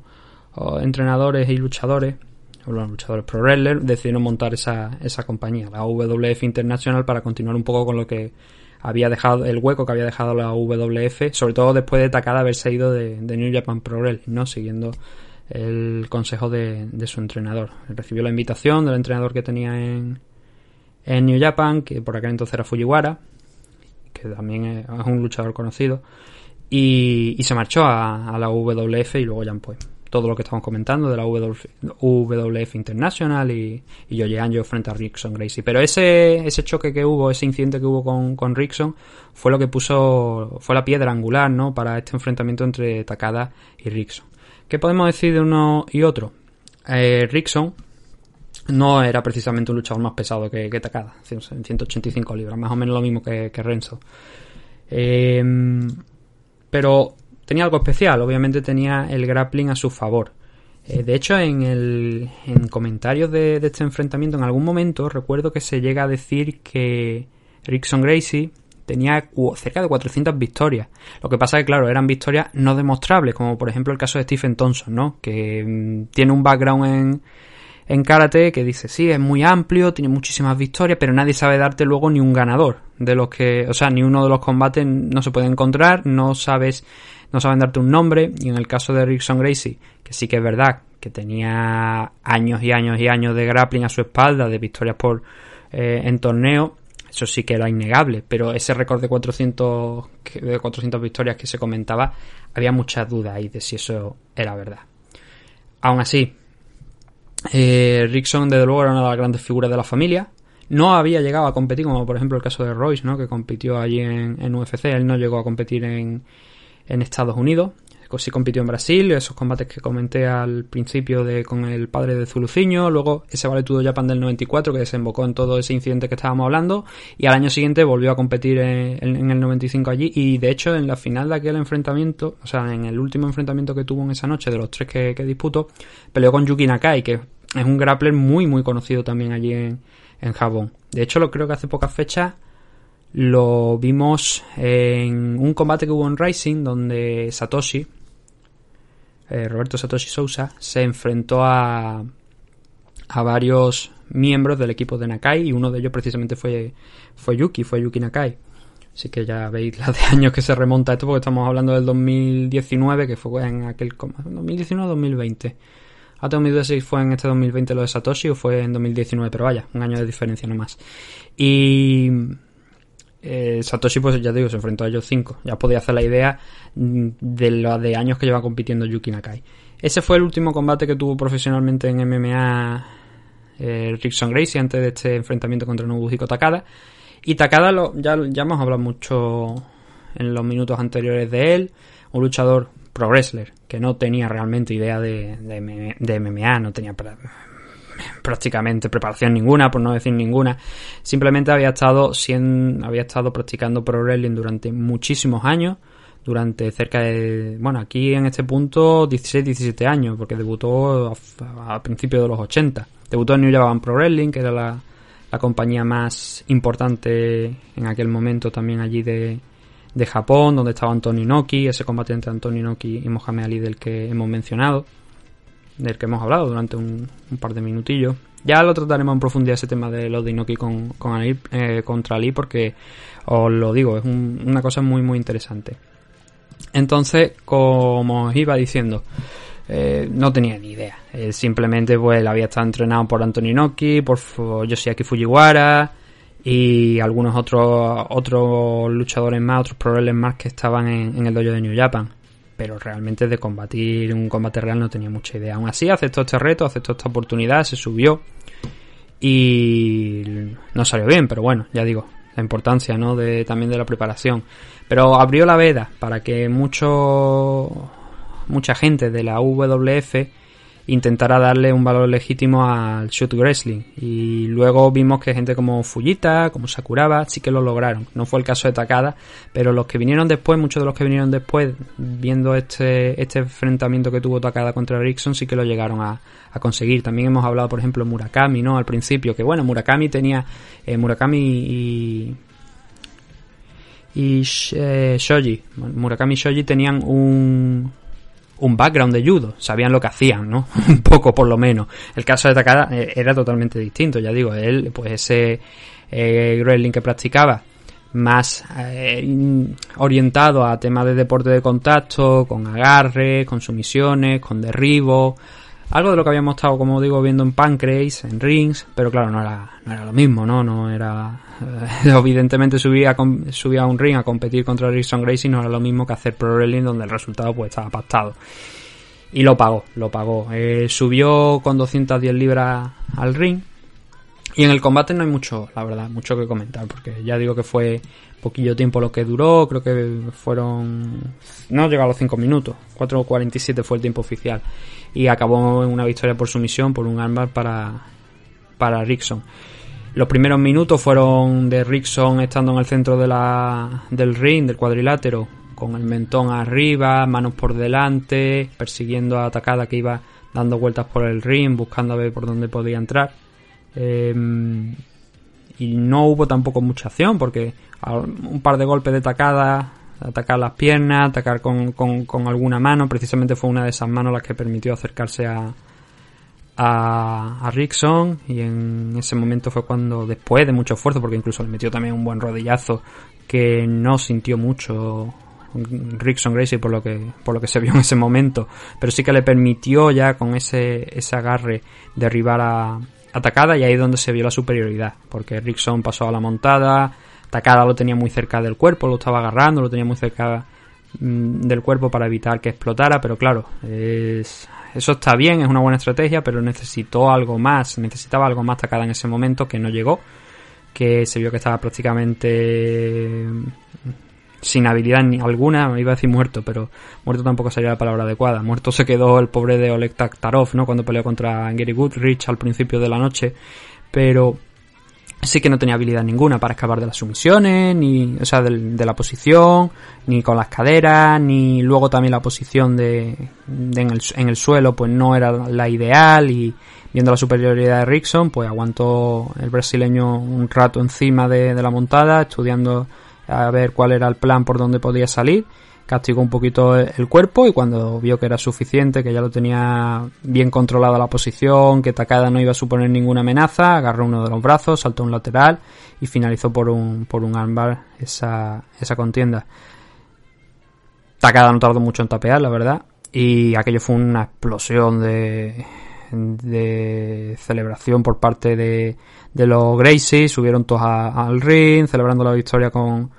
entrenadores y luchadores, los luchadores pro wrestler, decidieron montar esa, esa compañía, la WF International, para continuar un poco con lo que había dejado, el hueco que había dejado la WF, sobre todo después de Takada haberse ido de, New Japan Pro Wrestling, ¿no? Siguiendo el consejo de, su entrenador. Recibió la invitación del entrenador que tenía en, en New Japan, que por aquel entonces era Fujiwara, que también es un luchador conocido, y, se marchó a, la WF y luego ya pues todo lo que estamos comentando de la WF, International y, y Yoji frente a Rickson Gracie. Pero ese, ese choque que hubo, ese incidente que hubo con, con Rickson, fue lo que puso, fue la piedra angular, ¿no? Para este enfrentamiento entre Takada y Rickson. ¿Qué podemos decir de uno y otro? Eh, Rickson no era precisamente un luchador más pesado que, que Takada, en 185 libras, más o menos lo mismo que, Renzo. Eh, pero tenía algo especial, obviamente tenía el grappling a su favor. Eh, de hecho, en, el, en comentarios de, este enfrentamiento, en algún momento recuerdo que se llega a decir que Rickson Gracie tenía cerca de 400 victorias. Lo que pasa es que, claro, eran victorias no demostrables, como por ejemplo el caso de Stephen Thompson, ¿no? Que mm, tiene un background en, en karate que dice, sí, es muy amplio, tiene muchísimas victorias, pero nadie sabe darte luego ni un ganador de los que, o sea, ni uno de los combates no se puede encontrar, no sabes no saben darte un nombre. Y en el caso de Rickson Gracie, que sí que es verdad que tenía años y años y años de grappling a su espalda, de victorias por eh, en torneo, eso sí que era innegable. Pero ese récord de 400, de 400 victorias que se comentaba, había muchas dudas ahí de si eso era verdad. Aún así, eh, Rickson, desde luego, era una de las grandes figuras de la familia. No había llegado a competir, como por ejemplo el caso de Royce, ¿no? que compitió allí en, en UFC. Él no llegó a competir en, en Estados Unidos. Sí compitió en Brasil, esos combates que comenté al principio de con el padre de Zuluciño, luego ese Valetudo Japan del 94 que desembocó en todo ese incidente que estábamos hablando, y al año siguiente volvió a competir en, el 95 allí, y de hecho en la final de aquel enfrentamiento, o sea, en el último enfrentamiento que tuvo en esa noche, de los tres que, que disputó, peleó con Yuki Nakai, que es un grappler muy muy conocido también allí en, en Japón. De hecho, lo creo que hace pocas fechas lo vimos en un combate que hubo en Rising donde Satoshi, eh, Roberto Satoshi Sousa, se enfrentó a, a varios miembros del equipo de Nakai y uno de ellos precisamente fue, fue Yuki, fue Yuki Nakai. Así que ya veis la de años que se remonta esto porque estamos hablando del 2019 que fue en aquel 2019-2020. A 2016 fue en este 2020 lo de Satoshi o fue en 2019, pero vaya, un año de diferencia nomás. Y eh, Satoshi, pues ya digo, se enfrentó a ellos cinco. Ya podía hacer la idea mm, de lo de años que lleva compitiendo Yuki Nakai. Ese fue el último combate que tuvo profesionalmente en MMA eh, Rickson Gracie antes de este enfrentamiento contra Nobuhiko Takada. Y Takada lo, ya, ya hemos hablado mucho en los minutos anteriores de él. Un luchador pro wrestler que no tenía realmente idea de, de, de MMA, no tenía prácticamente preparación ninguna, por no decir ninguna. Simplemente había estado, había estado practicando pro wrestling durante muchísimos años, durante cerca de, bueno, aquí en este punto 16, 17 años, porque debutó a, principios de los 80. Debutó en New Japan Pro Wrestling, que era la, la compañía más importante en aquel momento también allí de, de Japón, donde estaba Antonio Inoki, ese combate entre Antonio Inoki y Mohamed Ali del que hemos mencionado del que hemos hablado durante un, par de minutillos. Ya lo trataremos en profundidad ese tema de los de Inoki con, con Ali, eh, contra Ali porque os lo digo, es una cosa muy muy interesante. Entonces, como os iba diciendo, eh, no tenía ni idea. Simplemente pues había estado entrenado por Antonio Inoki, por Yoshiaki Fujiwara y algunos otros otros luchadores más, otros problemas más que estaban en, en el dojo de New Japan pero realmente de combatir un combate real no tenía mucha idea. Aún así aceptó este reto, aceptó esta oportunidad, se subió y no salió bien, pero bueno, ya digo, la importancia ¿no? de, también de la preparación. Pero abrió la veda para que mucho, mucha gente de la WF intentara darle un valor legítimo al shoot wrestling. Y luego vimos que gente como Fujita, como Sakuraba, sí que lo lograron. No fue el caso de Takada, pero los que vinieron después, muchos de los que vinieron después, viendo este, este enfrentamiento que tuvo Takada contra Rickson, sí que lo llegaron a, conseguir. También hemos hablado, por ejemplo, Murakami, ¿no? Al principio, que bueno, Murakami tenía, eh, Murakami y, y eh, Shoji, Murakami y Shoji tenían un, un un background de judo, sabían lo que hacían, ¿no? un poco por lo menos. El caso de Takada eh, era totalmente distinto, ya digo, él, pues ese eh, que practicaba, más eh, orientado a temas de deporte de contacto, con agarre, con sumisiones, con derribo, algo de lo que habíamos estado, como digo, viendo en Pancrase, en Rings, pero claro, no era, no era lo mismo, ¿no? No era... Eh, evidentemente subía a un ring a competir contra Rickson Gracie no era lo mismo que hacer Pro Wrestling donde el resultado pues estaba pactado. Y lo pagó, lo pagó. Eh, subió con 210 libras al ring. Y en el combate no hay mucho, la verdad, mucho que comentar, porque ya digo que fue poquillo tiempo lo que duró, creo que fueron... No llegó a los 5 minutos, 4.47 fue el tiempo oficial y acabó en una victoria por sumisión por un armbar para, para Rickson. Los primeros minutos fueron de Rickson estando en el centro de la, del ring, del cuadrilátero, con el mentón arriba, manos por delante, persiguiendo a Atacada que iba dando vueltas por el ring, buscando a ver por dónde podía entrar. Em, y no hubo tampoco mucha acción porque un par de golpes de tacada atacar las piernas, atacar con, con, alguna mano. Precisamente fue una de esas manos las que permitió acercarse a, a, a, Rickson. Y en ese momento fue cuando, después de mucho esfuerzo, porque incluso le metió también un buen rodillazo que no sintió mucho Rickson Gracie por lo que por lo que se vio en ese momento pero sí que le permitió ya con ese ese agarre derribar a atacada y ahí es donde se vio la superioridad porque Rickson pasó a la montada Takada lo tenía muy cerca del cuerpo, lo estaba agarrando, lo tenía muy cerca mm, del cuerpo para evitar que explotara, pero claro, eso está bien, es una buena estrategia, pero necesitó algo más, necesitaba algo más Takada en ese momento que no llegó, que se vio que estaba prácticamente sin habilidad ni alguna, iba a decir muerto, pero muerto tampoco sería la palabra adecuada. Muerto se quedó el pobre de Oleg Taktarov, ¿no? Cuando peleó contra Gary Goodrich al principio de la noche, pero sí que no tenía habilidad ninguna para escapar de las sumisiones, ni, o sea, de, la posición, ni con las caderas, ni luego también la posición de, en, el, en, el, suelo, pues no era la ideal y viendo la superioridad de Rickson, pues aguantó el brasileño un rato encima de, de la montada, estudiando a ver cuál era el plan por donde podía salir castigó un poquito el cuerpo y cuando vio que era suficiente, que ya lo tenía bien controlada la posición, que Takada no iba a suponer ninguna amenaza, agarró uno de los brazos, saltó un lateral y finalizó por un, por un armbar esa, esa contienda. Takada no tardó mucho en tapear, la verdad, y aquello fue una explosión de, de celebración por parte de, de los Gracie, subieron todos al ring, celebrando la victoria con,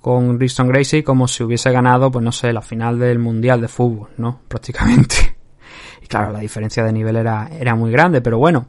con Rickson Gracie como si hubiese ganado, pues no sé, la final del Mundial de Fútbol, ¿no? Prácticamente. Y claro, la diferencia de nivel era, era muy grande, pero bueno,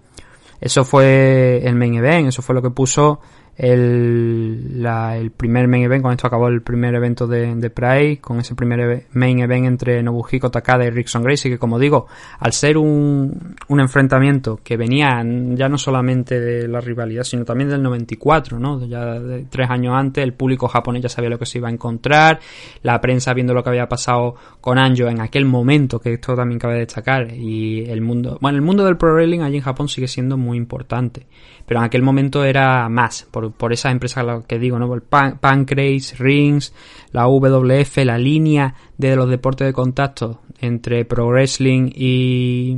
eso fue el main event, eso fue lo que puso el, la, el primer main event, con esto acabó el primer evento de, de Pride, con ese primer main event entre Nobuhiko Takada y Rickson Gracie, que como digo, al ser un, un enfrentamiento que venía ya no solamente de la rivalidad, sino también del 94, ¿no? Ya de tres años antes, el público japonés ya sabía lo que se iba a encontrar, la prensa viendo lo que había pasado con Anjo en aquel momento, que esto también cabe destacar, y el mundo, bueno, el mundo del pro wrestling allí en Japón sigue siendo muy importante pero en aquel momento era más, por, por esa empresa que digo, ¿no? El Pancrase, Rings, la WF, la línea de los deportes de contacto entre Pro Wrestling y,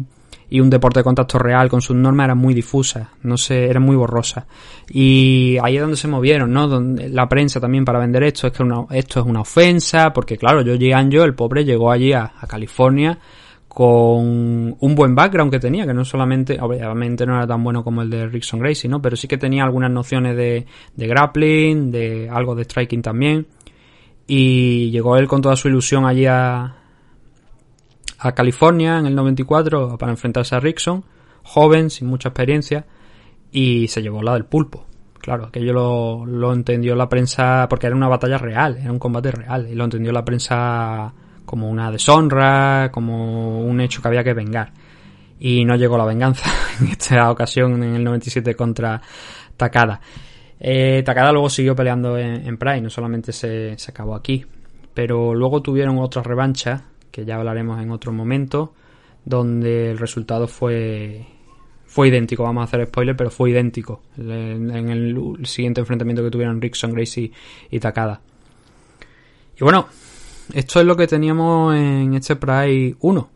y un deporte de contacto real con sus normas era muy difusa, no sé, era muy borrosa. Y ahí es donde se movieron, ¿no? Donde la prensa también para vender esto es que esto es una ofensa, porque claro, yo yo el pobre, llegó allí a California con un buen background que tenía, que no solamente, obviamente no era tan bueno como el de Rickson Gracie, ¿no? Pero sí que tenía algunas nociones de, de grappling, de algo de striking también. Y llegó él con toda su ilusión allí a, a California en el 94 para enfrentarse a Rickson, joven, sin mucha experiencia, y se llevó la del pulpo. Claro, aquello lo, lo entendió la prensa porque era una batalla real, era un combate real, y lo entendió la prensa como una deshonra, como un hecho que había que vengar. Y no llegó la venganza en esta ocasión en el 97 contra Takada. Eh, Takada luego siguió peleando en, en Pride, no solamente se, se, acabó aquí, pero luego tuvieron otra revancha, que ya hablaremos en otro momento, donde el resultado fue, fue idéntico, vamos a hacer spoiler, pero fue idéntico en, en el, siguiente enfrentamiento que tuvieron Rickson, Gracie y Takada. Y bueno, esto es lo que teníamos en este Pride 1.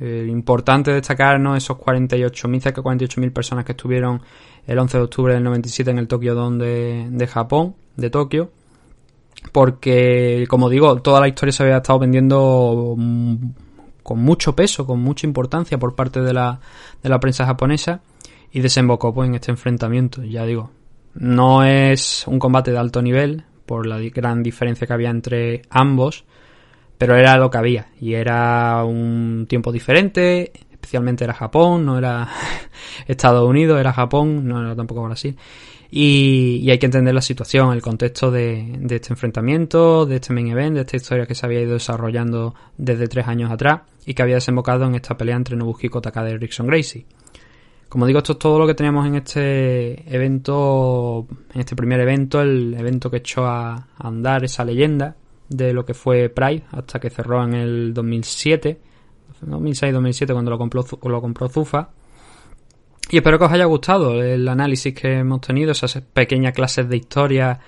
Eh, importante destacarnos esos 48.000, cerca de 48.000 personas que estuvieron el 11 de octubre del 97 en el Tokyo Dome de, de Japón, de Tokio. Porque, como digo, toda la historia se había estado vendiendo mm, con mucho peso, con mucha importancia por parte de la, de la prensa japonesa y desembocó pues, en este enfrentamiento. Ya digo, no es un combate de alto nivel por la gran diferencia que había entre ambos, pero era lo que había y era un tiempo diferente, especialmente era Japón, no era Estados Unidos, era Japón, no era tampoco Brasil. Y, hay que entender la situación, el contexto de, este enfrentamiento, de este main event, de esta historia que se había ido desarrollando desde tres años atrás y que había desembocado en esta pelea entre Nobuhiko Takada y Rickson Gracie. Como digo, esto es todo lo que teníamos en este evento, en este primer evento, el evento que echó a andar esa leyenda de lo que fue Pride hasta que cerró en el 2007, 2006-2007 cuando lo compró, lo compró Zufa. Y espero que os haya gustado el análisis que hemos tenido, esas pequeñas clases de historia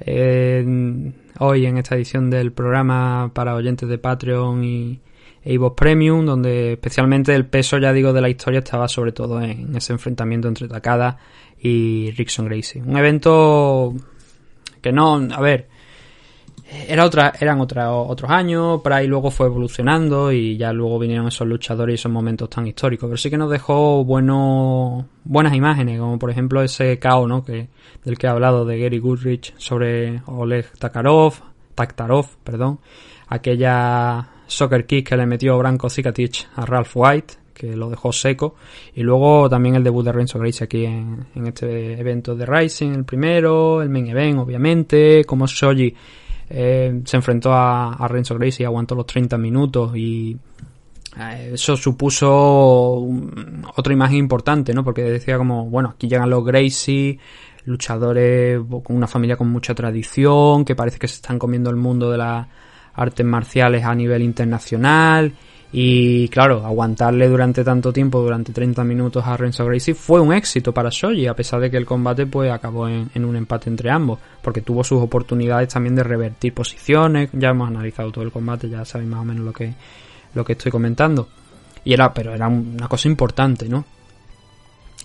eh, hoy en esta edición del programa para oyentes de Patreon y, Evo Premium, donde especialmente el peso, ya digo, de la historia estaba sobre todo en ese enfrentamiento entre Takada y Rickson Gracie. Un evento que no, a ver, era otra, eran otra, otros años, ahí luego fue evolucionando y ya luego vinieron esos luchadores y esos momentos tan históricos. Pero sí que nos dejó bueno, buenas imágenes, como por ejemplo ese KO, ¿no? Que, del que he hablado de Gary Goodrich sobre Oleg Takarov, Taktarov, perdón, aquella soccer kick que le metió Branko Zikatic a Ralph White, que lo dejó seco. Y luego también el debut de Renzo Gracie aquí en, este evento de Rising, el primero, el main event, obviamente, como Shoji eh, se enfrentó a, Renzo Gracie y aguantó los 30 minutos y eh, eso supuso otra imagen importante, ¿no? Porque decía como, bueno, aquí llegan los Gracie, luchadores con una familia con mucha tradición, que parece que se están comiendo el mundo de la artes marciales a nivel internacional. Y claro, aguantarle durante tanto tiempo, durante 30 minutos a Renzo Gracie fue un éxito para Shoji, a pesar de que el combate pues acabó en, un empate entre ambos, porque tuvo sus oportunidades también de revertir posiciones, ya hemos analizado todo el combate, ya sabéis más o menos lo que, lo que estoy comentando. Y era, pero era una cosa importante, ¿no?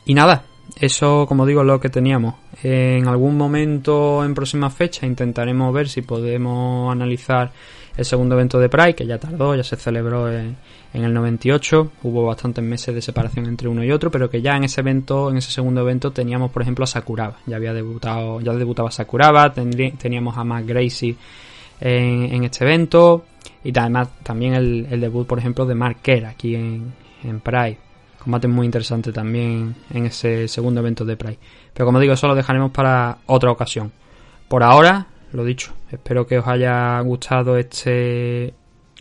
Y nada, eso como digo es lo que teníamos. En algún momento en próxima fecha intentaremos ver si podemos analizar el segundo evento de Pride, que ya tardó, ya se celebró en, el 98, hubo bastantes meses de separación entre uno y otro, pero que ya en ese evento, en ese segundo evento, teníamos por ejemplo a Sakuraba, ya había debutado, ya debutaba Sakuraba, teníamos a Matt Gracie en, este evento, y además también el, debut, por ejemplo, de Mark aquí en, en Pride. Combate muy interesante también en ese segundo evento de Pride. Pero como digo, eso lo dejaremos para otra ocasión. Por ahora, lo dicho, espero que os haya gustado este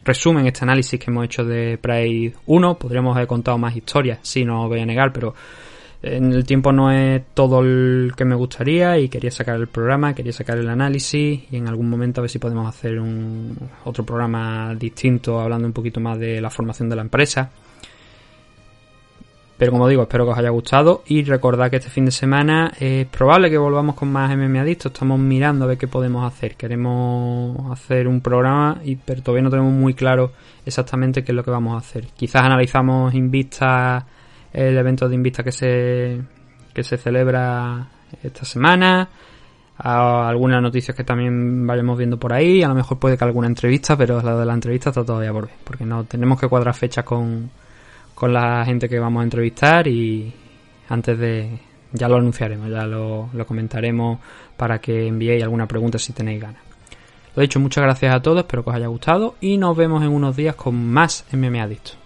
resumen, este análisis que hemos hecho de Pride 1. Podríamos haber contado más historias, sí, no os voy a negar, pero en el tiempo no es todo el que me gustaría y quería sacar el programa, quería sacar el análisis y en algún momento a ver si podemos hacer un otro programa distinto hablando un poquito más de la formación de la empresa pero como digo, espero que os haya gustado y recordad que este fin de semana es probable que volvamos con más MMA Adicto. Estamos mirando a ver qué podemos hacer. Queremos hacer un programa, y, pero todavía no tenemos muy claro exactamente qué es lo que vamos a hacer. Quizás analizamos Invista, el evento de Invista que se, que se celebra esta semana. algunas noticias que también vayamos viendo por ahí. A lo mejor puede que alguna entrevista, pero la de la entrevista está todavía por ver. Porque no tenemos que cuadrar fechas con con la gente que vamos a entrevistar y antes de ya lo anunciaremos, ya lo, lo comentaremos para que enviéis alguna pregunta si tenéis ganas. Lo dicho, muchas gracias a todos, espero que os haya gustado y nos vemos en unos días con más MMA Adicto.